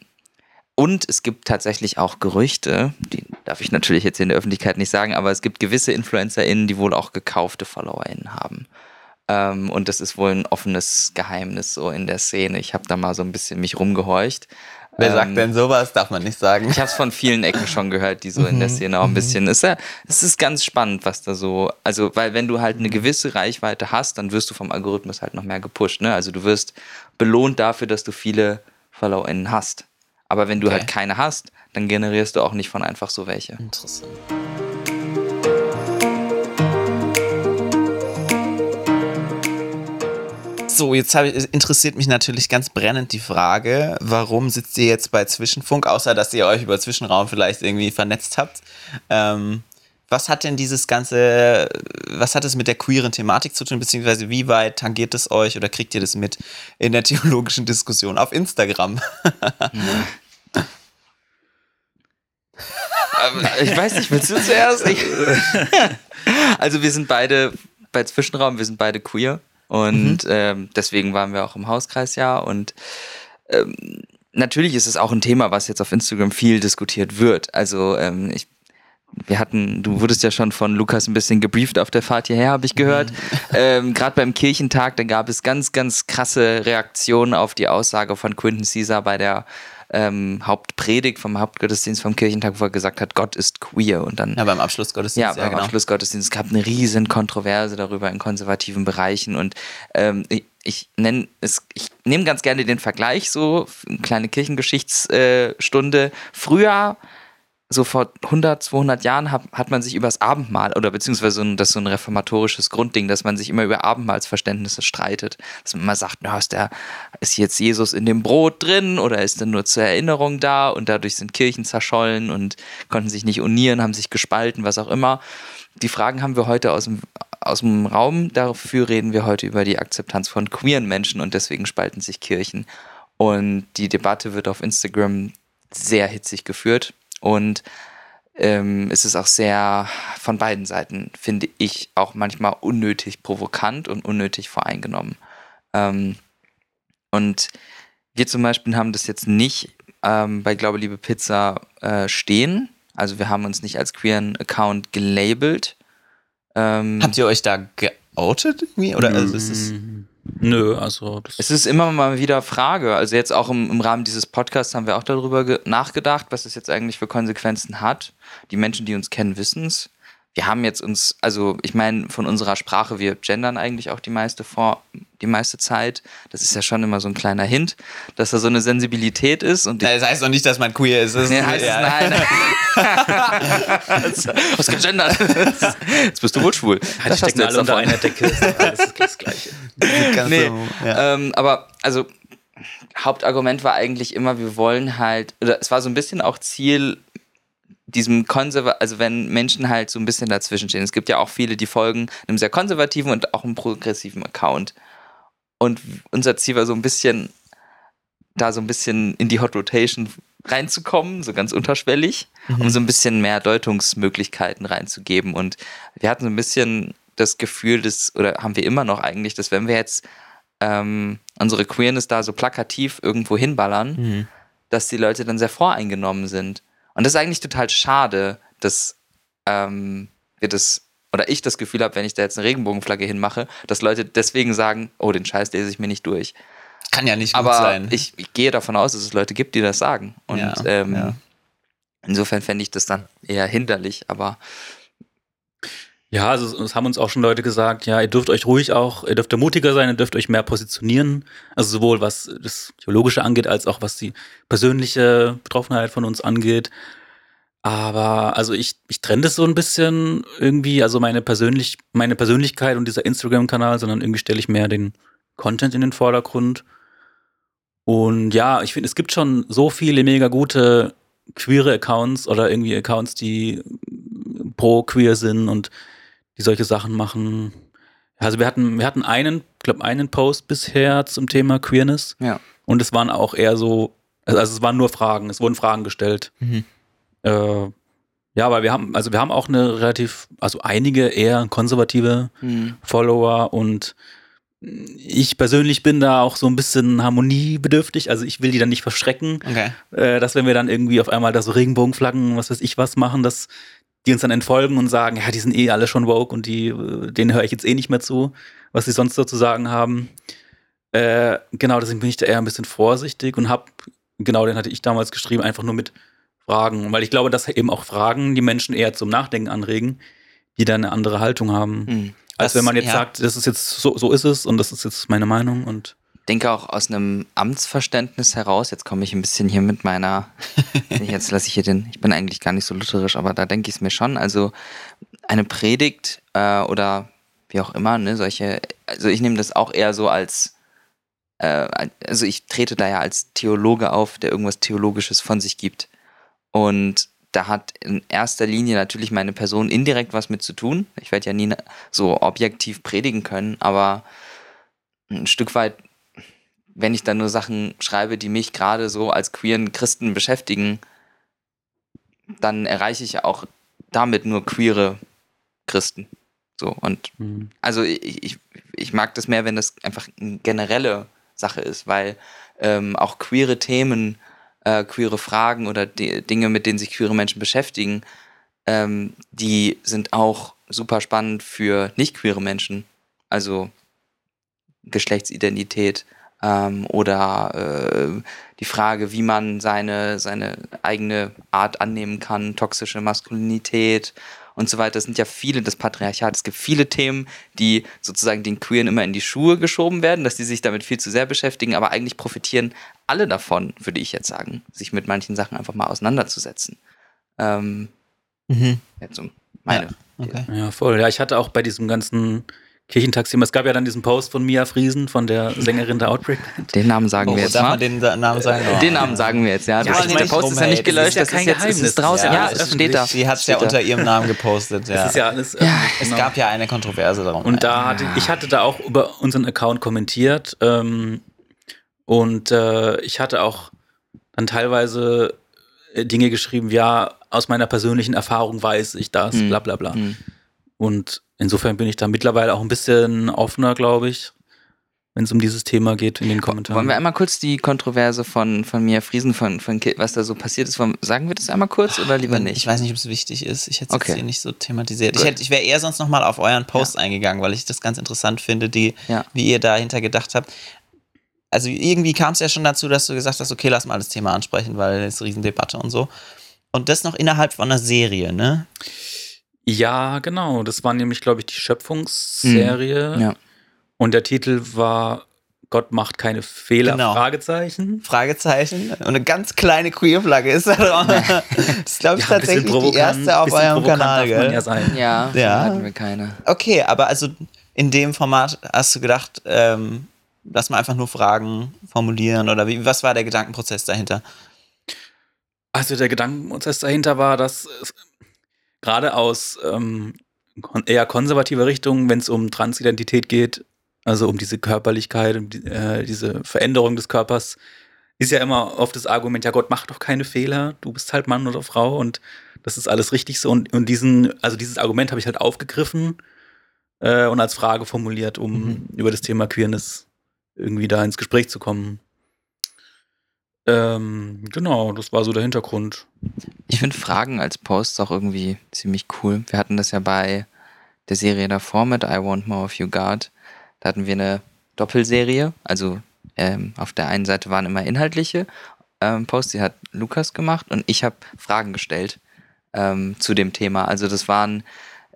und es gibt tatsächlich auch Gerüchte, die darf ich natürlich jetzt in der Öffentlichkeit nicht sagen, aber es gibt gewisse InfluencerInnen, die wohl auch gekaufte FollowerInnen haben. Ähm, und das ist wohl ein offenes Geheimnis so in der Szene. Ich habe da mal so ein bisschen mich rumgehorcht. Wer sagt ähm, denn sowas? Darf man nicht sagen. Ich habe es von vielen Ecken schon gehört, die so in der mhm, Szene auch ein mhm. bisschen. Es ist, es ist ganz spannend, was da so. Also, weil wenn du halt eine gewisse Reichweite hast, dann wirst du vom Algorithmus halt noch mehr gepusht. Ne? Also du wirst belohnt dafür, dass du viele FollowerInnen hast. Aber wenn du okay. halt keine hast, dann generierst du auch nicht von einfach so welche. Interessant. So, jetzt ich, interessiert mich natürlich ganz brennend die Frage, warum sitzt ihr jetzt bei Zwischenfunk, außer dass ihr euch über Zwischenraum vielleicht irgendwie vernetzt habt? Ähm, was hat denn dieses ganze, was hat es mit der queeren Thematik zu tun, beziehungsweise wie weit tangiert es euch oder kriegt ihr das mit in der theologischen Diskussion auf Instagram? ich weiß nicht, willst du zuerst? also wir sind beide bei Zwischenraum, wir sind beide queer. Und mhm. ähm, deswegen waren wir auch im Hauskreis ja. Und ähm, natürlich ist es auch ein Thema, was jetzt auf Instagram viel diskutiert wird. Also ähm, ich wir hatten, du wurdest ja schon von Lukas ein bisschen gebrieft auf der Fahrt hierher, habe ich gehört. Mhm. Ähm, Gerade beim Kirchentag, da gab es ganz, ganz krasse Reaktionen auf die Aussage von Quentin Caesar bei der ähm, Hauptpredigt vom Hauptgottesdienst vom Kirchentag, wo er gesagt hat, Gott ist queer. Und dann, ja, beim Abschlussgottesdienst. Ja, beim genau. Abschlussgottesdienst gab eine riesen Kontroverse darüber in konservativen Bereichen. Und ähm, ich, ich nenne es, ich nehme ganz gerne den Vergleich so, eine kleine Kirchengeschichtsstunde. Äh, Früher so vor 100, 200 Jahren hat, hat man sich über das Abendmahl oder beziehungsweise das ist so ein reformatorisches Grundding, dass man sich immer über Abendmahlsverständnisse streitet. Dass man immer sagt, na, ist, der, ist jetzt Jesus in dem Brot drin oder ist er nur zur Erinnerung da und dadurch sind Kirchen zerschollen und konnten sich nicht unieren, haben sich gespalten, was auch immer. Die Fragen haben wir heute aus dem, aus dem Raum. Dafür reden wir heute über die Akzeptanz von queeren Menschen und deswegen spalten sich Kirchen. Und die Debatte wird auf Instagram sehr hitzig geführt und ähm, es ist auch sehr von beiden Seiten, finde ich, auch manchmal unnötig provokant und unnötig voreingenommen. Ähm, und wir zum Beispiel haben das jetzt nicht ähm, bei Glaube Liebe Pizza äh, stehen. Also wir haben uns nicht als queeren Account gelabelt. Ähm, Habt ihr euch da geoutet irgendwie? Oder also ist es mm. Nö, also. es ist immer mal wieder Frage. Also, jetzt auch im, im Rahmen dieses Podcasts haben wir auch darüber nachgedacht, was es jetzt eigentlich für Konsequenzen hat. Die Menschen, die uns kennen, wissen es wir haben jetzt uns, also ich meine, von unserer Sprache, wir gendern eigentlich auch die meiste vor, die meiste Zeit. Das ist ja schon immer so ein kleiner Hint, dass da so eine Sensibilität ist. Und das heißt doch nicht, dass man queer ist. Das nee, heißt ja. es nein. Was gegendert? Jetzt bist du wohl schwul. Halt, das stecken alle unter einer Decke. Das ist das Gleiche. Nee, ja. ähm, aber also Hauptargument war eigentlich immer, wir wollen halt, oder es war so ein bisschen auch Ziel, diesem konserva also wenn Menschen halt so ein bisschen dazwischen stehen. Es gibt ja auch viele, die folgen einem sehr konservativen und auch einem progressiven Account. Und unser Ziel war so ein bisschen, da so ein bisschen in die Hot Rotation reinzukommen, so ganz unterschwellig, mhm. um so ein bisschen mehr Deutungsmöglichkeiten reinzugeben. Und wir hatten so ein bisschen das Gefühl, dass, oder haben wir immer noch eigentlich, dass wenn wir jetzt ähm, unsere Queerness da so plakativ irgendwo hinballern, mhm dass die Leute dann sehr voreingenommen sind. Und das ist eigentlich total schade, dass ähm, wir das oder ich das Gefühl habe, wenn ich da jetzt eine Regenbogenflagge hinmache, dass Leute deswegen sagen, oh, den Scheiß lese ich mir nicht durch. Kann ja nicht gut Aber sein. ich, ich gehe davon aus, dass es Leute gibt, die das sagen. Und Ja, ähm, ja. insofern fände ich das dann eher hinderlich, aber Ja, also es haben uns auch schon Leute gesagt, ja, ihr dürft euch ruhig auch, ihr dürft mutiger sein, ihr dürft euch mehr positionieren. Also sowohl was das Theologische angeht, als auch was die persönliche Betroffenheit von uns angeht. Aber also ich, ich trenne das so ein bisschen irgendwie, also meine, persönlich, meine Persönlichkeit und dieser Instagram-Kanal, sondern irgendwie stelle ich mehr den Content in den Vordergrund. Und ja, ich finde, es gibt schon so viele mega gute queere Accounts oder irgendwie Accounts, die pro queer sind und die solche Sachen machen. Also wir hatten, wir hatten einen, glaube einen Post bisher zum Thema Queerness ja. und es waren auch eher so, also es waren nur Fragen, es wurden Fragen gestellt. Mhm. Äh, ja, weil wir haben, also wir haben auch eine relativ, also einige eher konservative Hm. Follower und ich persönlich bin da auch so ein bisschen harmoniebedürftig, also ich will die dann nicht verschrecken, Okay. äh, dass wenn wir dann irgendwie auf einmal da so Regenbogenflaggen, was weiß ich was machen, dass die uns dann entfolgen und sagen, ja, die sind eh alle schon woke und die, äh, denen höre ich jetzt eh nicht mehr zu, was sie sonst so zu sagen haben. Äh, genau, deswegen bin ich da eher ein bisschen vorsichtig und habe, genau, den hatte ich damals geschrieben, einfach nur mit Fragen, weil ich glaube, dass eben auch Fragen die Menschen eher zum Nachdenken anregen, die dann eine andere Haltung haben. Hm. Als Das- wenn man jetzt ja. sagt, das ist jetzt so, so ist es und das ist jetzt meine Meinung und denke auch aus einem Amtsverständnis heraus, jetzt komme ich ein bisschen hier mit meiner, jetzt lasse ich hier den, ich bin eigentlich gar nicht so lutherisch, aber da denke ich es mir schon. Also eine Predigt äh, oder wie auch immer, ne, solche, also ich nehme das auch eher so als, äh, also ich trete da ja als Theologe auf, der irgendwas Theologisches von sich gibt. Und da hat in erster Linie natürlich meine Person indirekt was mit zu tun. Ich werde ja nie so objektiv predigen können, aber ein Stück weit wenn ich dann nur Sachen schreibe, die mich gerade so als queeren Christen beschäftigen, dann erreiche ich ja auch damit nur queere Christen. So, und hm. also ich, ich, ich mag das mehr, wenn das einfach eine generelle Sache ist, weil ähm, auch queere Themen, äh, queere Fragen oder die Dinge, mit denen sich queere Menschen beschäftigen, ähm, die sind auch super spannend für nicht queere Menschen. Also Geschlechtsidentität ähm, oder äh, die Frage, wie man seine, seine eigene Art annehmen kann, toxische Maskulinität und so weiter. Das sind ja viele, das Patriarchat. Es gibt viele Themen, die sozusagen den Queeren immer in die Schuhe geschoben werden, dass die sich damit viel zu sehr beschäftigen, aber eigentlich profitieren alle davon, würde ich jetzt sagen, sich mit manchen Sachen einfach mal auseinanderzusetzen. Ähm, Mhm. jetzt so meine. Okay. Ja, voll. Ja, ich hatte auch bei diesem ganzen Kirchentagsthema, es gab ja dann diesen Post von Mia Friesen, von der Sängerin der Outbreak. Den Namen sagen Oh, wir jetzt darf mal. man den Namen sagen? Oh. Den Namen sagen wir jetzt, ja. Ja, der Post ist ja nicht gelöscht, das ist ja das ist kein jetzt es ist Geheimnis. draußen. Ja, Ja, es steht da. Sie hat es ja unter ihrem Namen gepostet. Ja. Das ist ja alles. Ja, ähm, es genau. gab ja eine Kontroverse darum. Und da hatte ich hatte da auch über unseren Account kommentiert ähm, und äh, ich hatte auch dann teilweise äh, Dinge geschrieben, ja, aus meiner persönlichen Erfahrung weiß ich das, Hm. bla bla bla. Hm. Und insofern bin ich da mittlerweile auch ein bisschen offener, glaube ich, wenn es um dieses Thema geht in den Kommentaren. Wollen wir einmal kurz die Kontroverse von, von Mia Friesen, von, von was da so passiert ist, wollen- sagen wir das einmal kurz oder lieber Ich nicht? weiß nicht, ob es wichtig ist. Ich hätte es Okay. jetzt hier nicht so thematisiert. Ich, Gut. hätte- ich wäre eher sonst nochmal auf euren Post eingegangen, weil ich das ganz interessant finde, die, Ja. wie ihr dahinter gedacht habt. Also irgendwie kam es ja schon dazu, dass du gesagt hast, okay, lass mal das Thema ansprechen, weil es ist eine Riesendebatte und so. Und das noch innerhalb von einer Serie, ne? Ja, genau. Das war nämlich, glaube ich, die Schöpfungsserie. Ja. Und der Titel war Gott macht keine Fehler, Genau. Fragezeichen. Fragezeichen. Und eine ganz kleine Queer-Flagge ist da drauf. Das ist, glaube ich, Ja, tatsächlich die erste auf eurem Kanal, darf man ja sein. Ja, Ja. hatten wir keine. Okay, aber also in dem Format hast du gedacht, ähm, lass mal einfach nur Fragen formulieren oder wie, was war der Gedankenprozess dahinter? Also der Gedankenprozess dahinter war, dass gerade aus ähm, eher konservativer Richtung, wenn es um Transidentität geht, also um diese Körperlichkeit, um die, äh, diese Veränderung des Körpers, ist ja immer oft das Argument, ja Gott macht doch keine Fehler, du bist halt Mann oder Frau und das ist alles richtig so. Und, und diesen, also dieses Argument habe ich halt aufgegriffen äh, und als Frage formuliert, um Mhm. über das Thema Queerness irgendwie da ins Gespräch zu kommen. Ähm, genau, das war so der Hintergrund. Ich finde Fragen als Posts auch irgendwie ziemlich cool. Wir hatten das ja bei der Serie davor mit I Want More of You God. Da hatten wir eine Doppelserie. Also ähm, auf der einen Seite waren immer inhaltliche ähm, Posts, die hat Lukas gemacht und ich habe Fragen gestellt ähm, zu dem Thema. Also das waren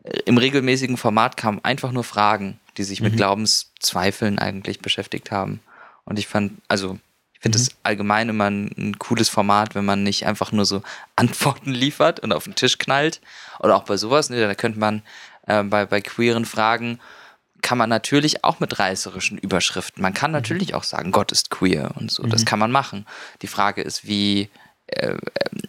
äh, im regelmäßigen Format kamen einfach nur Fragen, die sich mit Glaubenszweifeln eigentlich beschäftigt haben. Und ich fand, also finde es allgemein immer ein, ein cooles Format, wenn man nicht einfach nur so Antworten liefert und auf den Tisch knallt. Oder auch bei sowas, ne, da könnte man äh, bei, bei queeren Fragen kann man natürlich auch mit reißerischen Überschriften. Man kann natürlich auch sagen, Gott ist queer und so. Das kann man machen. Die Frage ist, wie äh, äh,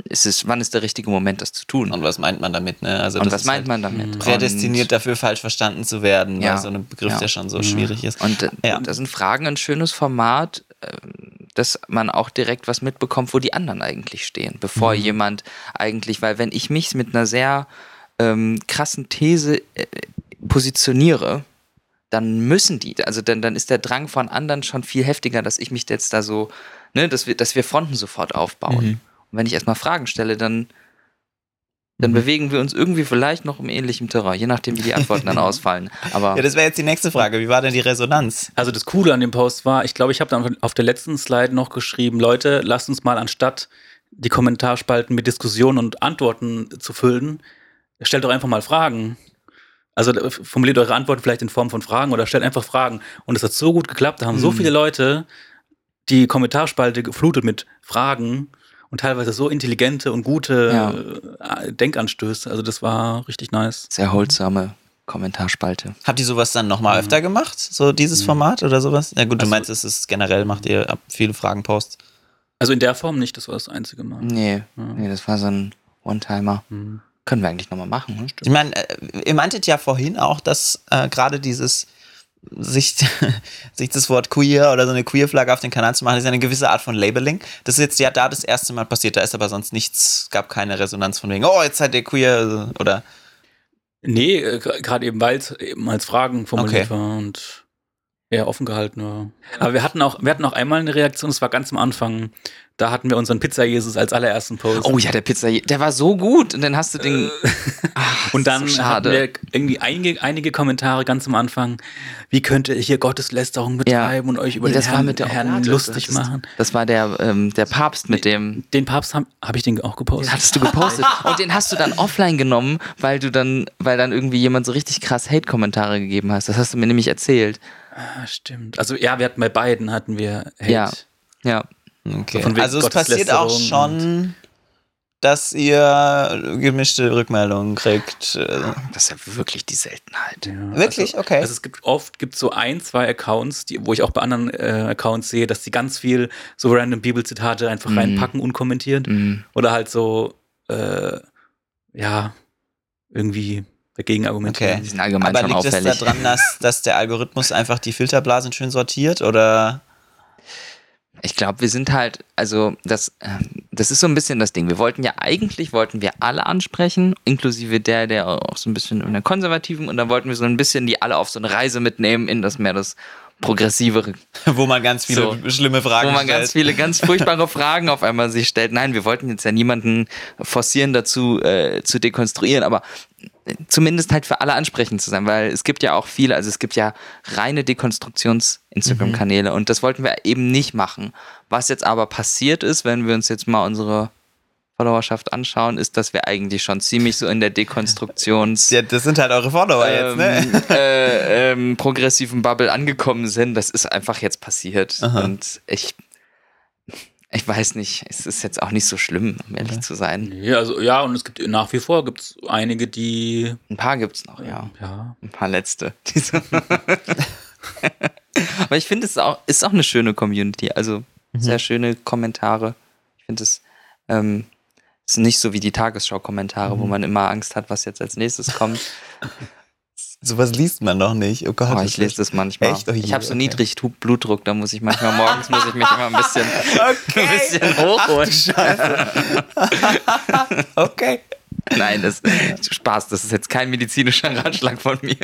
ist es, wann ist der richtige Moment, das zu tun? Und was meint man damit? Ne? Also Und das was ist meint halt man damit? Prädestiniert dafür, falsch verstanden zu werden, Ja. weil so ein Begriff, Ja. der schon so schwierig ist. Und äh, Ja. da sind Fragen ein schönes Format, ähm, dass man auch direkt was mitbekommt, wo die anderen eigentlich stehen, bevor jemand eigentlich, weil wenn ich mich mit einer sehr ähm, krassen These äh, positioniere, dann müssen die, also dann, dann ist der Drang von anderen schon viel heftiger, dass ich mich jetzt da so, ne, dass wir, dass wir Fronten sofort aufbauen. Und wenn ich erstmal Fragen stelle, dann, dann bewegen wir uns irgendwie vielleicht noch im ähnlichen Terrain, je nachdem, wie die Antworten dann ausfallen. Aber Ja, das wäre jetzt die nächste Frage. Wie war denn die Resonanz? Also das Coole an dem Post war, ich glaube, ich habe dann auf der letzten Slide noch geschrieben, Leute, lasst uns mal anstatt die Kommentarspalten mit Diskussionen und Antworten zu füllen, stellt doch einfach mal Fragen. Also formuliert eure Antworten vielleicht in Form von Fragen oder stellt einfach Fragen. Und es hat so gut geklappt, da haben so viele Leute die Kommentarspalte geflutet mit Fragen und teilweise so intelligente und gute äh, Denkanstöße. Also das war richtig nice. sehr holsame Kommentarspalte. Habt ihr sowas dann nochmal öfter gemacht? So dieses Format oder sowas? Ja gut, du Also- meinst, es ist generell, macht ihr ab viele Fragen-Posts. Also in der Form nicht, das war das einzige Mal. Nee, nee, das war so ein One-Timer. Können wir eigentlich nochmal machen. Ne? Ich meine, äh, ihr meintet ja vorhin auch, dass äh, gerade dieses sich, sich das Wort queer oder so eine Queer-Flagge auf den Kanal zu machen, ist eine gewisse Art von Labeling. Das ist jetzt ja da das erste Mal passiert, da ist aber sonst nichts, gab keine Resonanz von wegen, oh, jetzt seid ihr queer oder Nee, äh, gerade eben, weil es eben als Fragen formuliert Okay. war und eher offen gehalten war. Aber wir hatten auch, wir hatten auch einmal eine Reaktion, das war ganz am Anfang. Da hatten wir unseren Pizza-Jesus als allerersten Post. Oh ja, der Pizza, der war so gut. Und dann hast du den. Ach, und dann so hatten wir irgendwie einige, einige Kommentare ganz am Anfang. Wie könnt ihr hier Gotteslästerung betreiben und euch über Nee, den das war Herrn, mit der Herrn lustig das, machen? Das war der, ähm, der Papst mit dem. Den Papst habe hab ich den auch gepostet. Den hattest du gepostet. Und den hast du dann offline genommen, weil du dann, weil dann irgendwie jemand so richtig krass Hate-Kommentare gegeben hast. Das hast du mir nämlich erzählt. Ah, stimmt. Also ja, wir hatten bei beiden hatten wir Hate. Ja. Ja. Okay. Also es passiert auch schon, dass ihr gemischte Rückmeldungen kriegt. äh, Das ist ja wirklich die Seltenheit. Ja, Wirklich? Also, Okay. Also es gibt oft gibt so ein, zwei Accounts, die, wo ich auch bei anderen äh, Accounts sehe, dass die ganz viel so random Bibelzitate einfach Mhm. reinpacken, unkommentiert. Mhm. Oder halt so, äh, ja, irgendwie dagegen argumentieren. Okay. Die sind allgemein Aber schon liegt es auffällig. daran, dass, dass der Algorithmus einfach die Filterblasen schön sortiert oder? Ich glaube, wir sind halt, also das, äh, das ist so ein bisschen das Ding. Wir wollten ja eigentlich, wollten wir alle ansprechen, inklusive der, der auch so ein bisschen in der konservativen und dann wollten wir so ein bisschen die alle auf so eine Reise mitnehmen in das mehr das progressivere, Wo man ganz viele So. schlimme Fragen wo man stellt. ganz viele, ganz furchtbare Fragen auf einmal sich stellt. Nein, wir wollten jetzt ja niemanden forcieren dazu äh, zu dekonstruieren, aber zumindest halt für alle ansprechend zu sein, weil es gibt ja auch viele, also es gibt ja reine Dekonstruktions-Instagram-Kanäle und das wollten wir eben nicht machen. Was jetzt aber passiert ist, wenn wir uns jetzt mal unsere Followerschaft anschauen, ist, dass wir eigentlich schon ziemlich so in der Dekonstruktions- Ja, das sind halt eure Follower jetzt, ne? ähm, äh, ähm, progressiven Bubble angekommen sind. Das ist einfach jetzt passiert. Aha. Und ich, ich weiß nicht, es ist jetzt auch nicht so schlimm, um ehrlich zu sein. Ja, also ja, und es gibt nach wie vor gibt's einige, die Ein paar gibt es noch, ja. ja. Ein paar letzte. Aber ich finde, es ist auch, ist auch eine schöne Community. Also sehr schöne Kommentare. Ich finde es ähm, ist nicht so wie die Tagesschau-Kommentare, wo man immer Angst hat, was jetzt als nächstes kommt. Sowas liest man doch nicht. Oh Gott. Oh, ich lese das manchmal. Echt? Oh je, ich habe so okay. niedrig Blutdruck, da muss ich manchmal morgens muss ich mich immer ein bisschen, Okay. ein bisschen hochholen. Okay. Nein, das ist Spaß, das ist jetzt kein medizinischer Ratschlag von mir.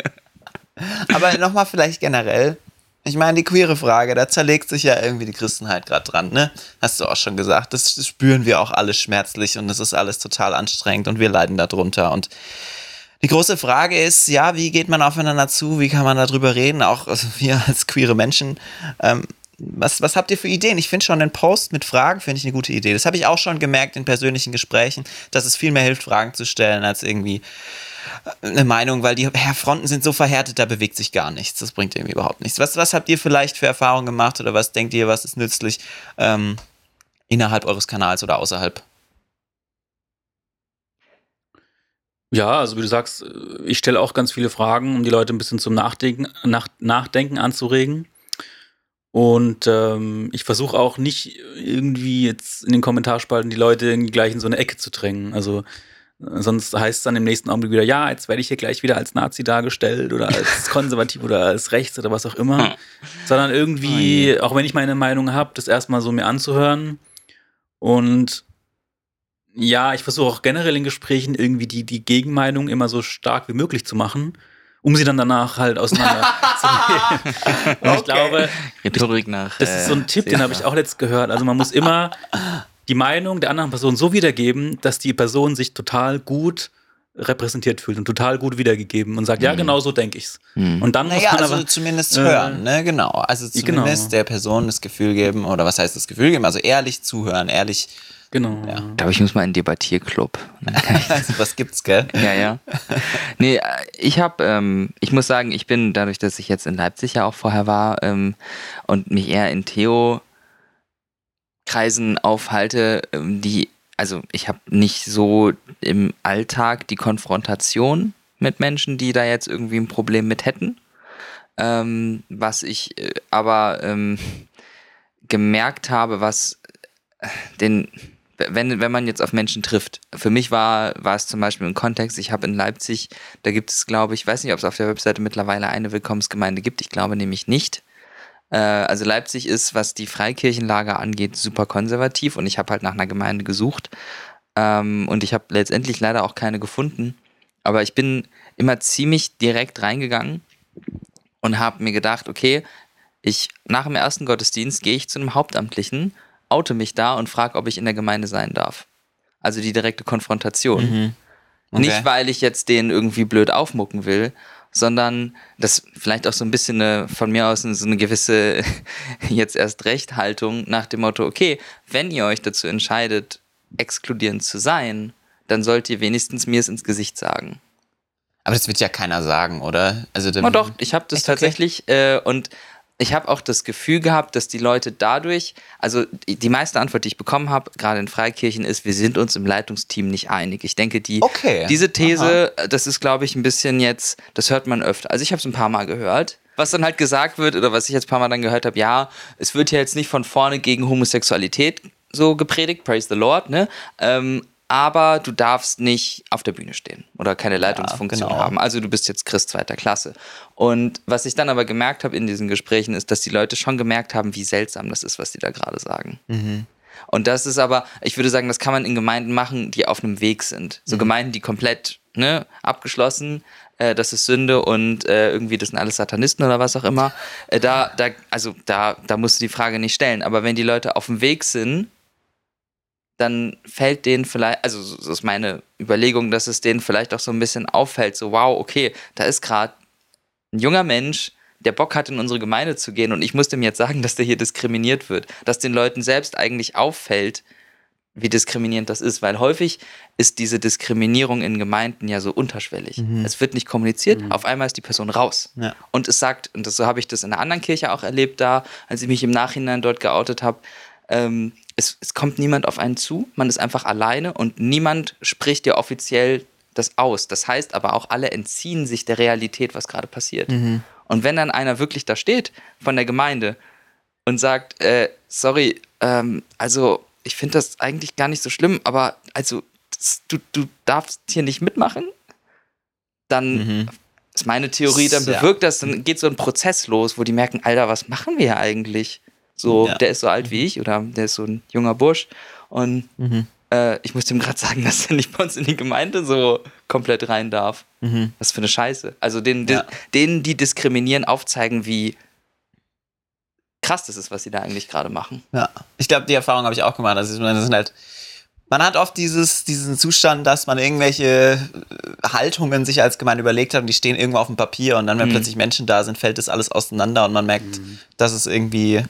Aber nochmal vielleicht generell. Ich meine, die queere Frage, da zerlegt sich ja irgendwie die Christenheit gerade dran, ne? Hast du auch schon gesagt. Das spüren wir auch alle schmerzlich und das ist alles total anstrengend und wir leiden darunter. Und die große Frage ist, ja, wie geht man aufeinander zu? Wie kann man darüber reden? Auch also wir als queere Menschen. Ähm, was, was habt ihr für Ideen? Ich finde schon einen Post mit Fragen, finde ich eine gute Idee. Das habe ich auch schon gemerkt in persönlichen Gesprächen, dass es viel mehr hilft, Fragen zu stellen, als irgendwie äh, eine Meinung, weil die Fronten sind so verhärtet, da bewegt sich gar nichts. Das bringt irgendwie überhaupt nichts. Was, was habt ihr vielleicht für Erfahrungen gemacht oder was denkt ihr, was ist nützlich ähm, innerhalb eures Kanals oder außerhalb? Ja, also wie du sagst, ich stelle auch ganz viele Fragen, um die Leute ein bisschen zum Nachdenken, nach, Nachdenken anzuregen. Und ähm, ich versuche auch nicht irgendwie jetzt in den Kommentarspalten die Leute gleich in so eine Ecke zu drängen. Also äh, sonst heißt es dann im nächsten Augenblick wieder, ja, jetzt werde ich hier gleich wieder als Nazi dargestellt oder als konservativ oder als rechts oder was auch immer. Sondern irgendwie, auch wenn ich meine Meinung habe, das erstmal so mir anzuhören. Und ja, ich versuche auch generell in Gesprächen irgendwie die, die Gegenmeinung immer so stark wie möglich zu machen um sie dann danach halt auseinander zu nehmen. Und ich glaube, Rhetorik nach. Das ist so ein Tipp, den habe ich auch letzt gehört. Also man muss immer die Meinung der anderen Person so wiedergeben, dass die Person sich total gut repräsentiert fühlt und total gut wiedergegeben und sagt, mhm. ja, genau so denke ich's. Mhm. Und dann naja, muss man also aber, zumindest äh, hören, ne, genau. Also zumindest genau. der Person das Gefühl geben, oder was heißt das Gefühl geben? Also ehrlich zuhören, ehrlich Genau. Ja. Ich glaube, ich muss mal in den Debattierclub. also, was gibt's, gell? ja, ja. Nee, äh, ich habe, ähm, ich muss sagen, ich bin dadurch, dass ich jetzt in Leipzig ja auch vorher war ähm, und mich eher in Theo-Kreisen aufhalte, ähm, die, also ich habe nicht so im Alltag die Konfrontation mit Menschen, die da jetzt irgendwie ein Problem mit hätten. Ähm, was ich äh, aber ähm, gemerkt habe, was den wenn, wenn man jetzt auf Menschen trifft. Für mich war, war es zum Beispiel ein Kontext, ich habe in Leipzig, da gibt es, glaube ich, weiß nicht, ob es auf der Webseite mittlerweile eine Willkommensgemeinde gibt, ich glaube nämlich nicht. Äh, also Leipzig ist, was die Freikirchenlager angeht, super konservativ und ich habe halt nach einer Gemeinde gesucht ähm, und ich habe letztendlich leider auch keine gefunden. Aber ich bin immer ziemlich direkt reingegangen und habe mir gedacht, okay, ich nach dem ersten Gottesdienst gehe ich zu einem Hauptamtlichen oute mich da und frage, ob ich in der Gemeinde sein darf. Also die direkte Konfrontation. Mhm. Okay. Nicht, weil ich jetzt den irgendwie blöd aufmucken will, sondern das vielleicht auch so ein bisschen eine, von mir aus so eine gewisse jetzt erst Recht Haltung nach dem Motto, okay, wenn ihr euch dazu entscheidet, exkludierend zu sein, dann sollt ihr wenigstens mir es ins Gesicht sagen. Aber das wird ja keiner sagen, oder? Also oh doch, ich habe das tatsächlich okay. äh, und ich habe auch das Gefühl gehabt, dass die Leute dadurch, also die meiste Antwort, die ich bekommen habe, gerade in Freikirchen, ist, wir sind uns im Leitungsteam nicht einig. Ich denke, die, okay. diese These, Aha. das ist, glaube ich, ein bisschen jetzt, das hört man öfter. Also ich habe es ein paar Mal gehört. Was dann halt gesagt wird, oder was ich jetzt ein paar Mal dann gehört habe, ja, es wird ja jetzt nicht von vorne gegen Homosexualität so gepredigt, praise the Lord, ne? Ähm, aber du darfst nicht auf der Bühne stehen oder keine Leitungsfunktion ja, genau. haben. Also du bist jetzt Christ zweiter Klasse. Und was ich dann aber gemerkt habe in diesen Gesprächen, ist, dass die Leute schon gemerkt haben, wie seltsam das ist, was die da gerade sagen. Mhm. Und das ist aber, ich würde sagen, das kann man in Gemeinden machen, die auf einem Weg sind. So mhm. Gemeinden, die komplett ne, abgeschlossen, äh, das ist Sünde und äh, irgendwie das sind alles Satanisten oder was auch immer. Äh, da, da, also da, da musst du die Frage nicht stellen. Aber wenn die Leute auf dem Weg sind, dann fällt denen vielleicht, also das ist meine Überlegung, dass es denen vielleicht auch so ein bisschen auffällt, so wow, okay, da ist gerade ein junger Mensch, der Bock hat, in unsere Gemeinde zu gehen und ich muss dem jetzt sagen, dass der hier diskriminiert wird, dass den Leuten selbst eigentlich auffällt, wie diskriminierend das ist, weil häufig ist diese Diskriminierung in Gemeinden ja so unterschwellig. Mhm. Es wird nicht kommuniziert, mhm. auf einmal ist die Person raus. Ja. Und es sagt, und das, so habe ich das in einer anderen Kirche auch erlebt, da, als ich mich im Nachhinein dort geoutet habe, ähm, es, es kommt niemand auf einen zu, man ist einfach alleine und niemand spricht dir offiziell das aus. Das heißt aber auch, alle entziehen sich der Realität, was gerade passiert. Mhm. Und wenn dann einer wirklich da steht von der Gemeinde und sagt, äh, sorry, ähm, also ich finde das eigentlich gar nicht so schlimm, aber also das, du, du darfst hier nicht mitmachen, dann mhm. ist meine Theorie, dann bewirkt das, dann geht so ein Prozess los, wo die merken, Alter, was machen wir hier eigentlich? So, ja. der ist so alt wie ich oder der ist so ein junger Bursch. Und mhm. äh, ich muss ihm gerade sagen, dass er nicht bei uns in die Gemeinde so komplett rein darf. Mhm. Was für eine Scheiße. Also denen, ja. denen, die diskriminieren, aufzeigen, wie krass das ist, was sie da eigentlich gerade machen. Ja, ich glaube, die Erfahrung habe ich auch gemacht. Also, das sind halt, man hat oft dieses, diesen Zustand, dass man irgendwelche äh, Haltungen sich als Gemeinde überlegt hat und die stehen irgendwo auf dem Papier und dann, wenn Mhm. plötzlich Menschen da sind, fällt das alles auseinander und man merkt, dass es irgendwie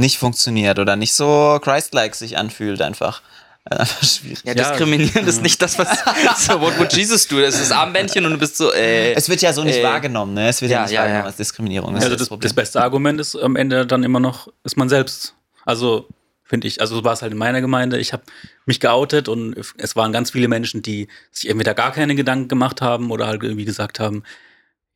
nicht funktioniert oder nicht so Christ-like sich anfühlt einfach. Äh, Einfach schwierig. Ja, Ja. diskriminieren ist nicht das, was so, what would Jesus do? Das ist das Armbändchen und du bist so, äh, Es wird ja so nicht Äh, wahrgenommen, ne? Es wird ja, ja, nicht ja, wahrgenommen ja. als Diskriminierung. Das Also ist das, Problem. das beste Argument ist am Ende dann immer noch, ist man selbst. Also finde ich, also so war es halt in meiner Gemeinde. Ich habe mich geoutet und es waren ganz viele Menschen, die sich entweder gar keine Gedanken gemacht haben oder halt irgendwie gesagt haben,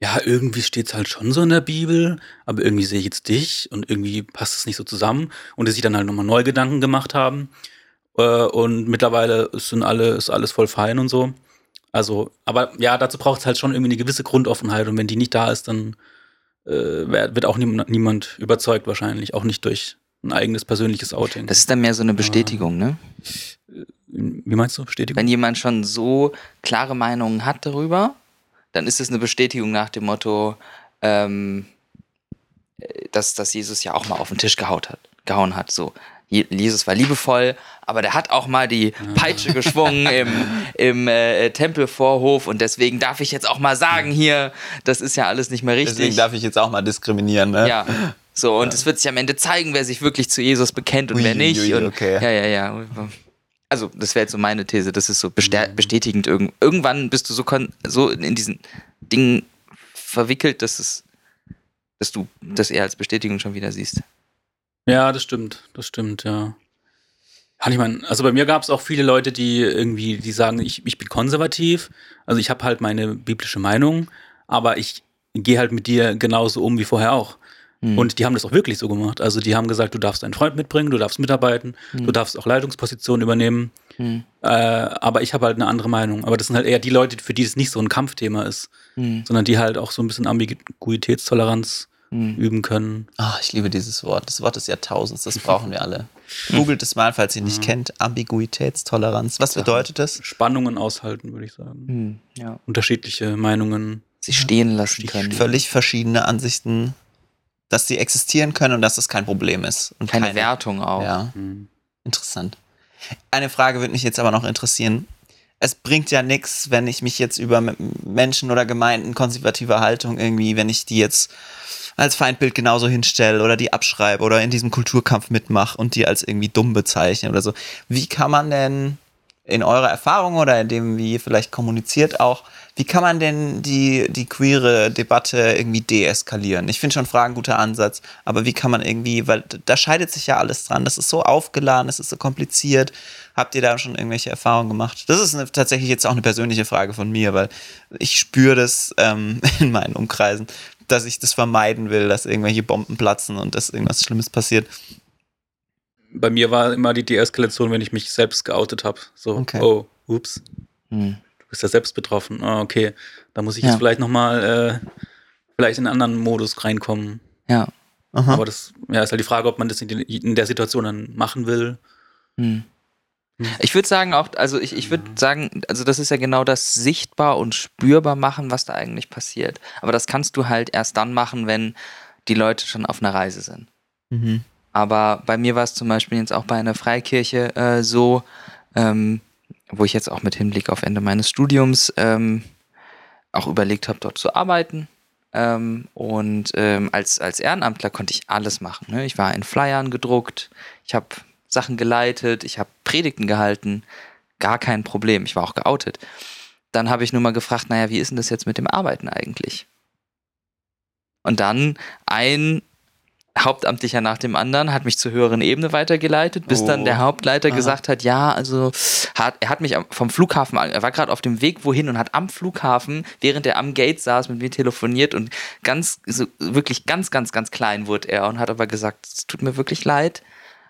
ja, irgendwie steht es halt schon so in der Bibel, aber irgendwie sehe ich jetzt dich und irgendwie passt es nicht so zusammen und die sich dann halt nochmal neu Gedanken gemacht haben. Äh, und mittlerweile sind alle, ist alles voll fein und so. Also, aber ja, dazu braucht es halt schon irgendwie eine gewisse Grundoffenheit und wenn die nicht da ist, dann äh, wird auch niemand, niemand überzeugt wahrscheinlich, auch nicht durch ein eigenes persönliches Outing. das ist dann mehr so eine Bestätigung, ne? Wie meinst du, Bestätigung? Wenn jemand schon so klare Meinungen hat darüber, dann ist es eine Bestätigung nach dem Motto, ähm, äh, dass, dass Jesus ja auch mal auf den Tisch gehaut hat, gehauen hat. So, Je- Jesus war liebevoll, aber der hat auch mal die Peitsche geschwungen im, im äh, Tempelvorhof und deswegen darf ich jetzt auch mal sagen hier, das ist ja alles nicht mehr richtig. Deswegen darf ich jetzt auch mal diskriminieren, ne? Ja. So, und es wird sich am Ende zeigen, wer sich wirklich zu Jesus bekennt und Ui, wer nicht. ui, ui, und, okay. Ja, ja, ja. Also, das wäre jetzt so meine These. Das ist so bestär- bestätigend. Irgend irgendwann bist du so, kon so in diesen Dingen verwickelt, dass es, dass du das eher als Bestätigung schon wieder siehst. Ja, das stimmt, das stimmt, ja. Ja, Ich meine, also bei mir gab es auch viele Leute, die irgendwie, die sagen, ich, ich bin konservativ, also ich habe halt meine biblische Meinung, aber ich gehe halt mit dir genauso um wie vorher auch. Hm. Und die haben das auch wirklich so gemacht. Also die haben gesagt, du darfst deinen Freund mitbringen, du darfst mitarbeiten, du darfst auch Leitungspositionen übernehmen. Hm. Äh, aber ich habe halt eine andere Meinung. Aber das sind halt eher die Leute, für die es nicht so ein Kampfthema ist, Hm. sondern die halt auch so ein bisschen Ambiguitätstoleranz Hm. üben können. Ah, ich liebe dieses Wort. Das Wort des Jahrtausends. Das brauchen wir alle. Googelt es mal, falls ihr nicht kennt. Ambiguitätstoleranz. Was bedeutet das? Spannungen aushalten, würde ich sagen. Hm. Ja. Unterschiedliche Meinungen. Sie stehen lassen können. Völlig verschiedene Ansichten, dass sie existieren können und dass das kein Problem ist. Und Keine Wertung auch. Ja, Hm. interessant. Eine Frage würde mich jetzt aber noch interessieren. Es bringt ja nichts, wenn ich mich jetzt über Menschen oder Gemeinden konservativer Haltung irgendwie, wenn ich die jetzt als Feindbild genauso hinstelle oder die abschreibe oder in diesem Kulturkampf mitmache und die als irgendwie dumm bezeichne oder so. Wie kann man denn in eurer Erfahrung oder in dem, wie ihr vielleicht kommuniziert auch, wie kann man denn die, die queere Debatte irgendwie deeskalieren? Ich finde schon Fragen ein guter Ansatz, aber wie kann man irgendwie, weil da scheidet sich ja alles dran, das ist so aufgeladen, das ist so kompliziert. Habt ihr da schon irgendwelche Erfahrungen gemacht? Das ist eine, tatsächlich jetzt auch eine persönliche Frage von mir, weil ich spüre das ähm, in meinen Umkreisen, dass ich das vermeiden will, dass irgendwelche Bomben platzen und dass irgendwas Schlimmes passiert. Bei mir war immer die Deeskalation, wenn ich mich selbst geoutet habe. So, Okay. oh, ups, Hm. Bist ja selbst betroffen. Ah, okay, da muss ich Ja. jetzt vielleicht nochmal äh, vielleicht in einen anderen Modus reinkommen. Ja. Aha. Aber das ja, ist halt die Frage, ob man das in, in der Situation dann machen will. Hm. Ich würde sagen auch, also ich, ich würde sagen, also das ist ja genau das sichtbar und spürbar machen, was da eigentlich passiert. Aber das kannst du halt erst dann machen, wenn die Leute schon auf einer Reise sind. Mhm. Aber bei mir war es zum Beispiel jetzt auch bei einer Freikirche äh, so, ähm, wo ich jetzt auch mit Hinblick auf Ende meines Studiums ähm, auch überlegt habe, dort zu arbeiten. Ähm, und ähm, als, als Ehrenamtler konnte ich alles machen. Ne? Ich war in Flyern gedruckt, ich habe Sachen geleitet, ich habe Predigten gehalten, gar kein Problem. Ich war auch geoutet. Dann habe ich nur mal gefragt, naja, wie ist denn das jetzt mit dem Arbeiten eigentlich? Und dann ein Hauptamtlicher nach dem anderen hat mich zur höheren Ebene weitergeleitet, bis Oh. dann der Hauptleiter Aha. gesagt hat, ja, also hat, er hat mich vom Flughafen, er war gerade auf dem Weg wohin und hat am Flughafen, während er am Gate saß, mit mir telefoniert und ganz, so, wirklich ganz, ganz, ganz klein wurde er und hat aber gesagt, es tut mir wirklich leid,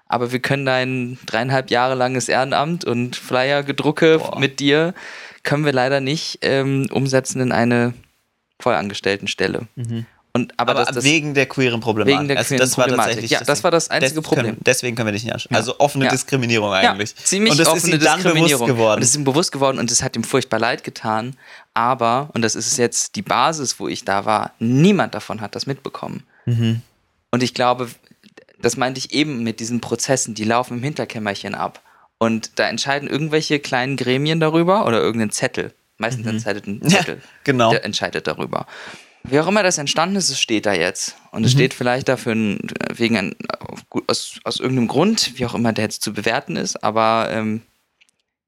aber wir können dein dreieinhalb Jahre langes Ehrenamt und Flyer-Gedrucke mit dir, können wir leider nicht ähm, umsetzen in eine Vollangestelltenstelle. Und, aber, Aber, das, das, wegen der queeren Problematik. Wegen der Also queeren das war Problematik. tatsächlich Ja, das war das einzige des- Problem. Können, deswegen können wir dich nicht anschauen. Ja. Also offene Ja. Diskriminierung eigentlich. Ja, ziemlich und das ist offene ihm dann bewusst geworden. Und es ist ihm bewusst geworden und es hat ihm furchtbar leid getan. Aber, und das ist jetzt die Basis, wo ich da war, niemand davon hat das mitbekommen. Mhm. Und ich glaube, das meinte ich eben mit diesen Prozessen, die laufen im Hinterkämmerchen ab. Und da entscheiden irgendwelche kleinen Gremien darüber oder irgendein Zettel. Meistens entscheidet ein Zettel. Ja, genau. Der entscheidet darüber. Wie auch immer das entstanden ist, es steht da jetzt. Und es steht vielleicht dafür wegen ein, aus, aus irgendeinem Grund, wie auch immer der jetzt zu bewerten ist, aber ähm,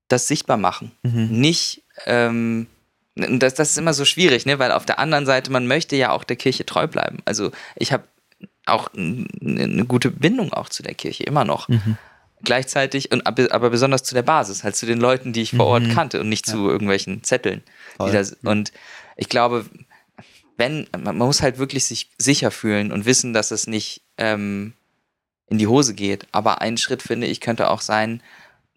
das sichtbar machen. Nicht, ähm, das, das ist immer so schwierig, ne? weil auf der anderen Seite, man möchte ja auch der Kirche treu bleiben. Also ich habe auch eine gute Bindung auch zu der Kirche, immer noch. Gleichzeitig, und, aber besonders zu der Basis, halt zu den Leuten, die ich vor Ort kannte und nicht zu irgendwelchen Zetteln. Das, und ich glaube, wenn, man muss halt wirklich sich sicher fühlen und wissen, dass es nicht ähm, in die Hose geht. Aber ein Schritt, finde ich, könnte auch sein,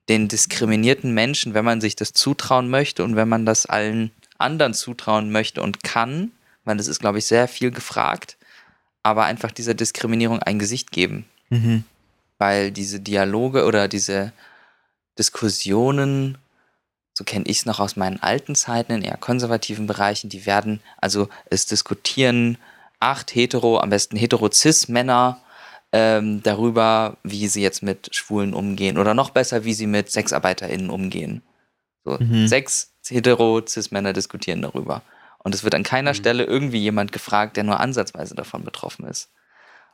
den diskriminierten Menschen, wenn man sich das zutrauen möchte und wenn man das allen anderen zutrauen möchte und kann, weil das ist, glaube ich, sehr viel gefragt, aber einfach dieser Diskriminierung ein Gesicht geben. Mhm. Weil diese Dialoge oder diese Diskussionen, so kenne ich es noch aus meinen alten Zeiten in eher konservativen Bereichen, die werden, also es diskutieren acht hetero, am besten hetero-cis-Männer ähm, darüber, wie sie jetzt mit Schwulen umgehen oder noch besser, wie sie mit SexarbeiterInnen umgehen. So, Mhm. sechs hetero-cis-Männer diskutieren darüber. Und es wird an keiner Stelle irgendwie jemand gefragt, der nur ansatzweise davon betroffen ist.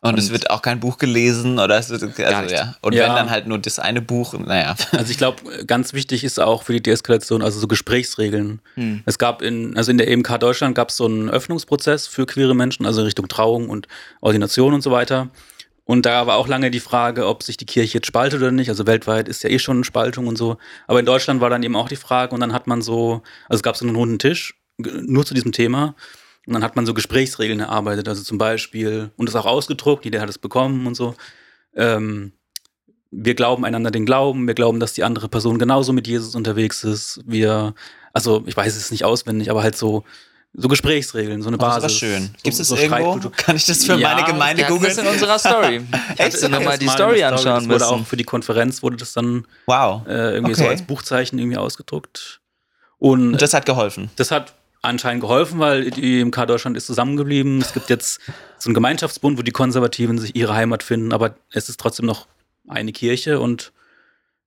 Und, es Und- wird auch kein Buch gelesen oder es wird, also, ja. Und Ja. wenn dann halt nur das eine Buch, naja. Also ich glaube, ganz wichtig ist auch für die Deeskalation, also so Gesprächsregeln. Hm. Es gab in, also in der EMK Deutschland gab es so einen Öffnungsprozess für queere Menschen, also Richtung Trauung und Ordination und so weiter. Und da war auch lange die Frage, ob sich die Kirche jetzt spaltet oder nicht. Also weltweit ist ja eh schon eine Spaltung und so. Aber in Deutschland war dann eben auch die Frage und dann hat man so, also es gab so einen runden Tisch, nur zu diesem Thema. Und dann hat man so Gesprächsregeln erarbeitet. Also zum Beispiel, und das auch ausgedruckt, jeder hat es bekommen und so. Ähm, wir glauben einander den Glauben, wir glauben, dass die andere Person genauso mit Jesus unterwegs ist. Wir, also ich weiß es nicht auswendig, aber halt so, so Gesprächsregeln, so eine Das ist Basis. aber schön. So, Gibt es so irgendwo? Kann ich das für Ja, meine Gemeinde Ja, das ist googeln? in unserer Story. Du Ja, nur mal das die Story anschauen Das wurde müssen. auch für die Konferenz wurde das dann Wow. äh, irgendwie so Okay. als Buchzeichen irgendwie ausgedruckt. Und Und das hat geholfen. das hat anscheinend geholfen, weil die IMK Deutschland ist zusammengeblieben. Es gibt jetzt so einen Gemeinschaftsbund, wo die Konservativen sich ihre Heimat finden, aber es ist trotzdem noch eine Kirche und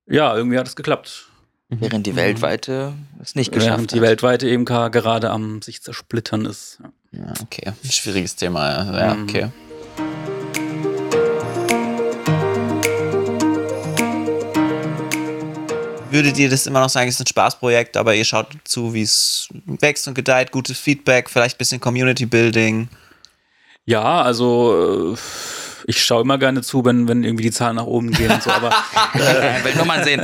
ja, irgendwie hat es geklappt. Während die weltweite es nicht geschafft Während die hat. weltweite EMK gerade am sich zersplittern ist. Ja. Okay. Schwieriges Thema. ja. Ja, Mhm. okay. Würdet ihr das immer noch sagen, es ist ein Spaßprojekt, aber ihr schaut zu, wie es wächst und gedeiht, gutes Feedback, vielleicht ein bisschen Community Building. Ja, also äh, ich schaue immer gerne zu, wenn, wenn irgendwie die Zahlen nach oben gehen und so, aber Äh, will nur mal sehen.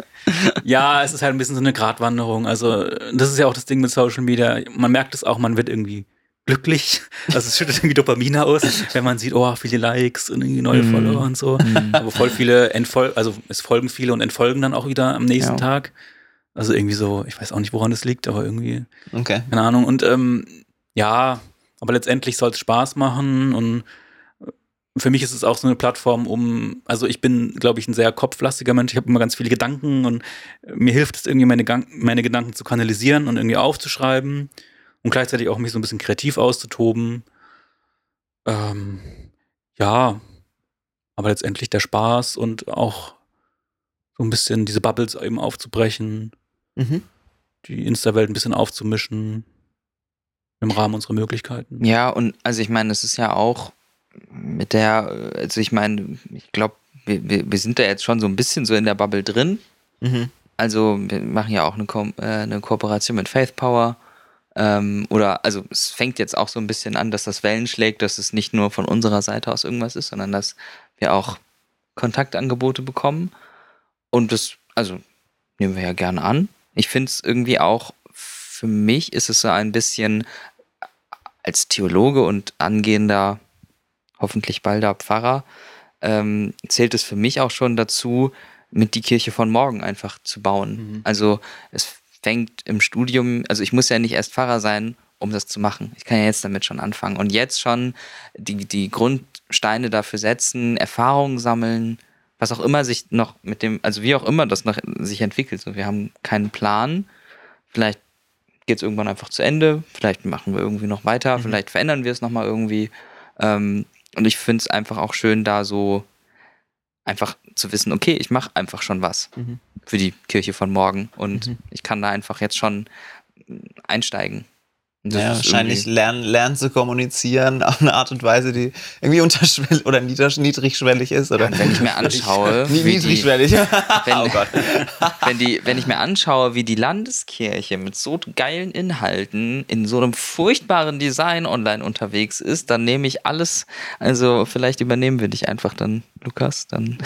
ja, es ist halt ein bisschen so eine Gratwanderung. Also, das ist ja auch das Ding mit Social Media. Man merkt es auch, man wird irgendwie glücklich. Also, es schüttet irgendwie Dopamine aus, wenn man sieht, oh, viele Likes und irgendwie neue Follower und so. Aber voll viele entfolgen, also es folgen viele und entfolgen dann auch wieder am nächsten Ja. Tag. Also irgendwie so, ich weiß auch nicht, woran das liegt, aber irgendwie, Okay. keine Ahnung. Und ähm, ja, aber letztendlich soll es Spaß machen und für mich ist es auch so eine Plattform, um, also ich bin, glaube ich, ein sehr kopflastiger Mensch. Ich habe immer ganz viele Gedanken und mir hilft es irgendwie, meine, meine Gedanken zu kanalisieren und irgendwie aufzuschreiben und gleichzeitig auch mich so ein bisschen kreativ auszutoben. Ähm, ja, aber letztendlich der Spaß und auch so ein bisschen diese Bubbles eben aufzubrechen, Mhm. die Insta-Welt ein bisschen aufzumischen im Rahmen unserer Möglichkeiten. Ja, und also ich meine, es ist ja auch mit der, also ich meine, ich glaube, wir, wir, wir sind da jetzt schon so ein bisschen so in der Bubble drin. Mhm. Also wir machen ja auch eine, Ko äh, eine Kooperation mit Faith Power. Ähm, oder also es fängt jetzt auch so ein bisschen an, dass das Wellen schlägt, dass es nicht nur von unserer Seite aus irgendwas ist, sondern dass wir auch Kontaktangebote bekommen. Und das, also nehmen wir ja gerne an. Ich finde es irgendwie auch, für mich ist es so ein bisschen als Theologe und angehender, hoffentlich balder Pfarrer, ähm, zählt es für mich auch schon dazu, mit die Kirche von morgen einfach zu bauen. Mhm. Also es fängt im Studium, also ich muss ja nicht erst Pfarrer sein, um das zu machen. Ich kann ja jetzt damit schon anfangen und jetzt schon die, die Grundsteine dafür setzen, Erfahrungen sammeln, was auch immer sich noch mit dem, also wie auch immer das noch sich entwickelt. So, wir haben keinen Plan. Vielleicht geht es irgendwann einfach zu Ende. Vielleicht machen wir irgendwie noch weiter. Vielleicht verändern wir es nochmal irgendwie. Ähm, Und ich finde es einfach auch schön, da so einfach zu wissen, okay, ich mache einfach schon was Mhm. Für die Kirche von morgen und Mhm. ich kann da einfach jetzt schon einsteigen. Das Ja, wahrscheinlich lernen, lernen zu kommunizieren auf eine Art und Weise, die irgendwie unterschwellig oder niedrig, niedrigschwellig ist. Oder? Und wenn ich mir anschaue, wie die, niedrigschwellig. wenn, oh Gott. wenn, die, wenn ich mir anschaue, wie die Landeskirche mit so geilen Inhalten in so einem furchtbaren Design online unterwegs ist, dann nehme ich alles, also vielleicht übernehmen wir dich einfach dann, Lukas, dann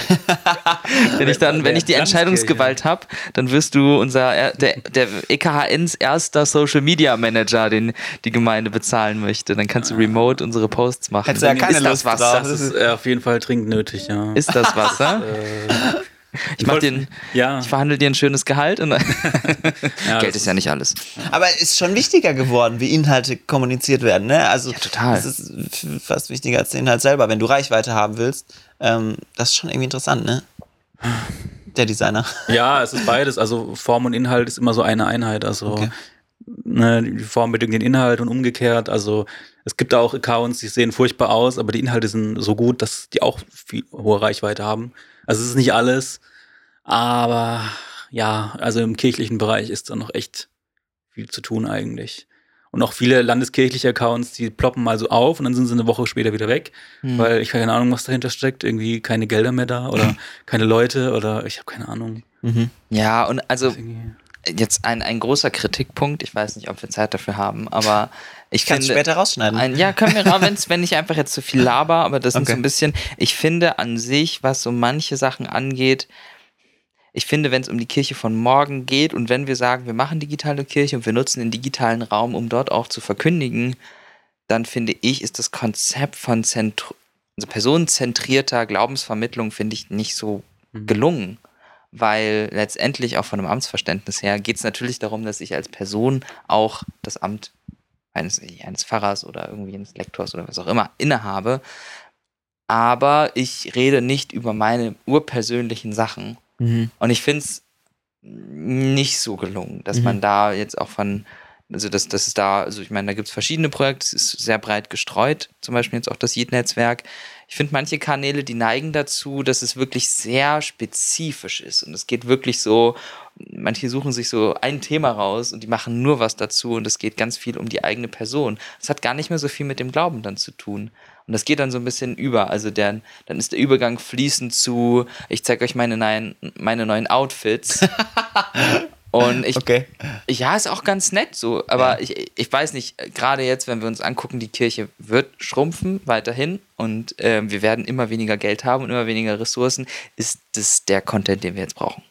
wenn ich dann, wenn ich die. Entscheidungsgewalt habe, dann wirst du unser der, der EKHNs erster Social Media Manager, den die Gemeinde bezahlen möchte. Dann kannst du remote unsere Posts machen. Hättest du ja keine ist das Lust was? drauf. Das ist äh, auf jeden Fall dringend nötig, ja. Ist das Wasser? äh, Ich mach den, ja, ich verhandle dir ein schönes Gehalt und ja, Geld das ist ja nicht alles. Aber es ist schon wichtiger geworden, wie Inhalte kommuniziert werden. Ne? Also, Ja, total. Das ist fast wichtiger als der Inhalt selber. Wenn du Reichweite haben willst, ähm, das ist schon irgendwie interessant, ne? Der Designer. Ja, es ist beides. Also Form und Inhalt ist immer so eine Einheit. Also Okay. Ne, die Form bedingt den Inhalt und umgekehrt. Also es gibt da auch Accounts, die sehen furchtbar aus, aber die Inhalte sind so gut, dass die auch viel hohe Reichweite haben. Also es ist nicht alles, aber ja, also im kirchlichen Bereich ist da noch echt viel zu tun eigentlich. Und auch viele landeskirchliche Accounts, die ploppen mal so auf und dann sind sie eine Woche später wieder weg, Hm. weil ich keine Ahnung, was dahinter steckt. Irgendwie keine Gelder mehr da oder keine Leute oder ich habe keine Ahnung. Mhm. Ja, und also jetzt ein, ein großer Kritikpunkt, ich weiß nicht, ob wir Zeit dafür haben, aber ich kann es später rausschneiden. Ein, ja, können wir, wenn's, wenn ich einfach jetzt zu viel laber, aber das Okay. so ein bisschen, ich finde an sich, was so manche Sachen angeht, ich finde, wenn es um die Kirche von morgen geht und wenn wir sagen, wir machen digitale Kirche und wir nutzen den digitalen Raum, um dort auch zu verkündigen, dann finde ich, ist das Konzept von Zentru also personenzentrierter Glaubensvermittlung, finde ich, nicht so Mhm. gelungen. Weil letztendlich auch von einem Amtsverständnis her geht es natürlich darum, dass ich als Person auch das Amt eines, eines Pfarrers oder irgendwie eines Lektors oder was auch immer innehabe. Aber ich rede nicht über meine urpersönlichen Sachen. Mhm. Und ich finde es nicht so gelungen, dass Mhm. man da jetzt auch von, also dass, dass es da, also ich meine, da gibt es verschiedene Projekte, es ist sehr breit gestreut, zum Beispiel jetzt auch das JIT-Netzwerk. Ich finde manche Kanäle, die neigen dazu, dass es wirklich sehr spezifisch ist. Und es geht wirklich so, manche suchen sich so ein Thema raus und die machen nur was dazu und es geht ganz viel um die eigene Person. Es hat gar nicht mehr so viel mit dem Glauben dann zu tun. Und das geht dann so ein bisschen über. Also der, dann ist der Übergang fließend zu, ich zeige euch meine neuen, meine neuen Outfits. Und ich, Okay. ja, ist auch ganz nett so. Aber ich, ich weiß nicht, gerade jetzt, wenn wir uns angucken, die Kirche wird schrumpfen weiterhin und ähm, wir werden immer weniger Geld haben und immer weniger Ressourcen. Ist das der Content, den wir jetzt brauchen?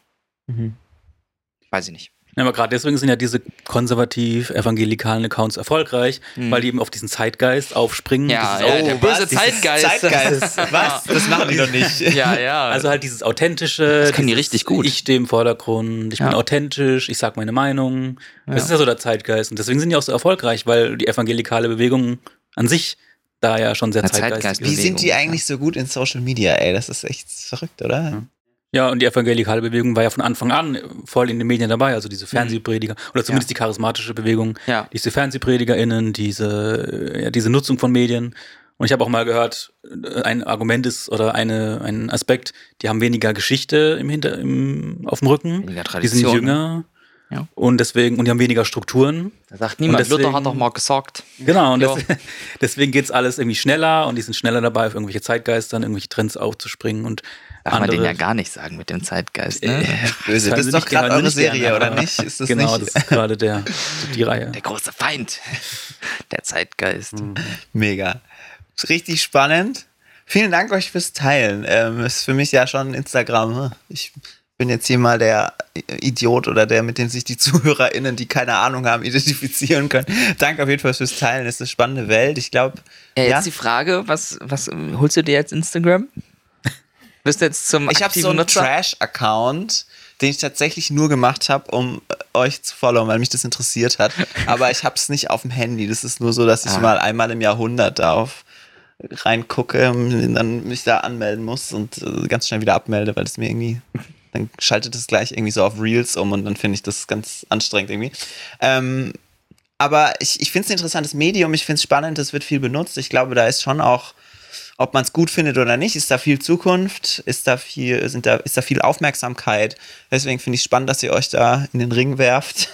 Mhm. Weiß ich nicht. Ja, aber gerade deswegen sind ja diese konservativ-evangelikalen Accounts erfolgreich, Mhm. weil die eben auf diesen Zeitgeist aufspringen. Ja, Dieses, ja, der böse Zeitgeist. Zeitgeist. was? Das machen die doch nicht. Ja, ja. Also halt dieses authentische. Das können die richtig gut. Ich stehe im Vordergrund, ich Ja. bin authentisch, ich sag meine Meinung. Das Ja. ist ja so der Zeitgeist. Und deswegen sind die auch so erfolgreich, weil die evangelikale Bewegung an sich da ja schon sehr zeitgeistig Zeitgeist- Wie ist. sind die eigentlich so gut in Social Media, ey? Das ist echt verrückt, oder? Ja, und die evangelikale Bewegung war ja von Anfang an voll in den Medien dabei, also Mhm. diese Fernsehprediger oder zumindest die charismatische Bewegung, Ja. diese FernsehpredigerInnen, diese, ja, diese Nutzung von Medien. Und ich habe auch mal gehört, ein Argument ist oder eine, ein Aspekt, die haben weniger Geschichte im Hinter, im, auf dem Rücken. Weniger Die sind Tradition. jünger. Ja. Und deswegen, und die haben weniger Strukturen. Da sagt niemand, deswegen- Luther hat doch mal gesagt. Genau, und Ja. das, deswegen geht's alles irgendwie schneller und die sind schneller dabei, auf irgendwelche Zeitgeistern, irgendwelche Trends aufzuspringen und Darf man andere. den ja gar nicht sagen mit dem Zeitgeist, ne? Böse. hören Das ist doch nicht- gerade eure nicht gerne, Serie, oder nicht? Ist das genau, nicht das ist gerade der, die Reihe. Der große Feind. Der Zeitgeist. mega? Ist richtig spannend. Vielen Dank euch fürs Teilen. Ähm, ist für mich ja schon Instagram. ne? Ich bin jetzt hier mal der Idiot oder der, mit dem sich die ZuhörerInnen, die keine Ahnung haben, identifizieren können. Danke auf jeden Fall fürs Teilen. Es ist eine spannende Welt. Ich glaube, Ja, jetzt ja. die Frage, was, was holst du dir jetzt Instagram? Bist du jetzt zum Ich habe so einen? Trash-Account, den ich tatsächlich nur gemacht habe, um äh, euch zu followen, weil mich das interessiert hat. Aber ich habe es nicht auf dem Handy. Das ist nur so, dass ich Ah. mal einmal im Jahrhundert auf reingucke und dann mich da anmelden muss und äh, ganz schnell wieder abmelde, weil es mir irgendwie dann schaltet es gleich irgendwie so auf Reels um und dann finde ich das ganz anstrengend irgendwie. Ähm, aber ich, ich finde es ein interessantes Medium, ich finde es spannend, es wird viel benutzt. Ich glaube, da ist schon auch ob man es gut findet oder nicht, ist da viel Zukunft, ist da viel, sind da, ist da viel Aufmerksamkeit. Deswegen finde ich spannend, dass ihr euch da in den Ring werft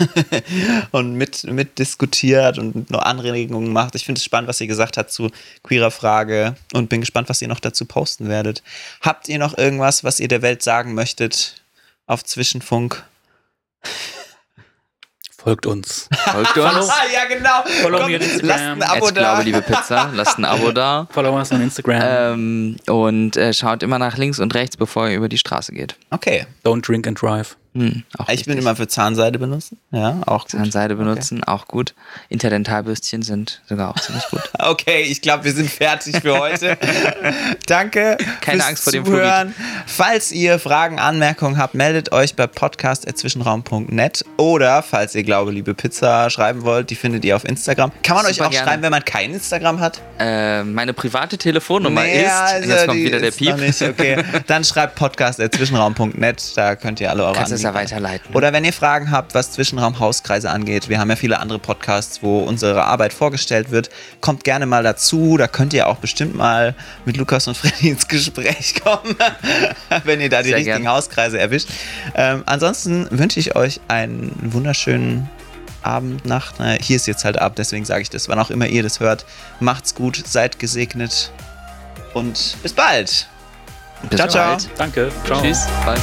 und mit, mit diskutiert und noch Anregungen macht. Ich finde es spannend, was ihr gesagt habt zu queerer Frage und bin gespannt, was ihr noch dazu posten werdet. Habt ihr noch irgendwas, was ihr der Welt sagen möchtet auf Zwischenfunk? Folgt uns. Folgt uns. Ah, ja, genau. Follow Komm, me on Instagram. lasst ein Abo da. glaube, liebe Pizza, lasst ein Abo da. Follow us on Instagram. Ähm, und äh, schaut immer nach links und rechts, bevor ihr über die Straße geht. Okay. Don't drink and drive. Hm, Ich bin immer für Zahnseide benutzen. Ja, auch gut. Zahnseide benutzen, auch gut. Interdentalbürstchen sind sogar auch ziemlich gut. Okay, ich glaube, wir sind fertig für heute. Danke. Keine fürs Angst vor dem Zuhören. Falls ihr Fragen, Anmerkungen habt, meldet euch bei podcast.zwischenraum.net oder falls ihr Glaube, liebe Pizza schreiben wollt, die findet ihr auf Instagram. Kann man euch Super auch gerne. schreiben, wenn man kein Instagram hat? Äh, meine private Telefonnummer Nee, ist. also jetzt kommt wieder der Piep. okay. Dann schreibt podcast.zwischenraum.net, da könnt ihr alle eure Kannst Anliegen- weiterleiten. Oder wenn ihr Fragen habt, was Zwischenraum-Hauskreise angeht, wir haben ja viele andere Podcasts, wo unsere Arbeit vorgestellt wird, kommt gerne mal dazu. Da könnt ihr auch bestimmt mal mit Lukas und Freddy ins Gespräch kommen, wenn ihr da die Sehr richtigen gern. Hauskreise erwischt. Ähm, ansonsten wünsche ich euch einen wunderschönen Abend, Nacht. Na, hier ist jetzt halt ab, deswegen sage ich das, wann auch immer ihr das hört. Macht's gut, seid gesegnet und bis bald. Bis ciao, ciao. bald. Danke. Ciao. Tschüss. Bald.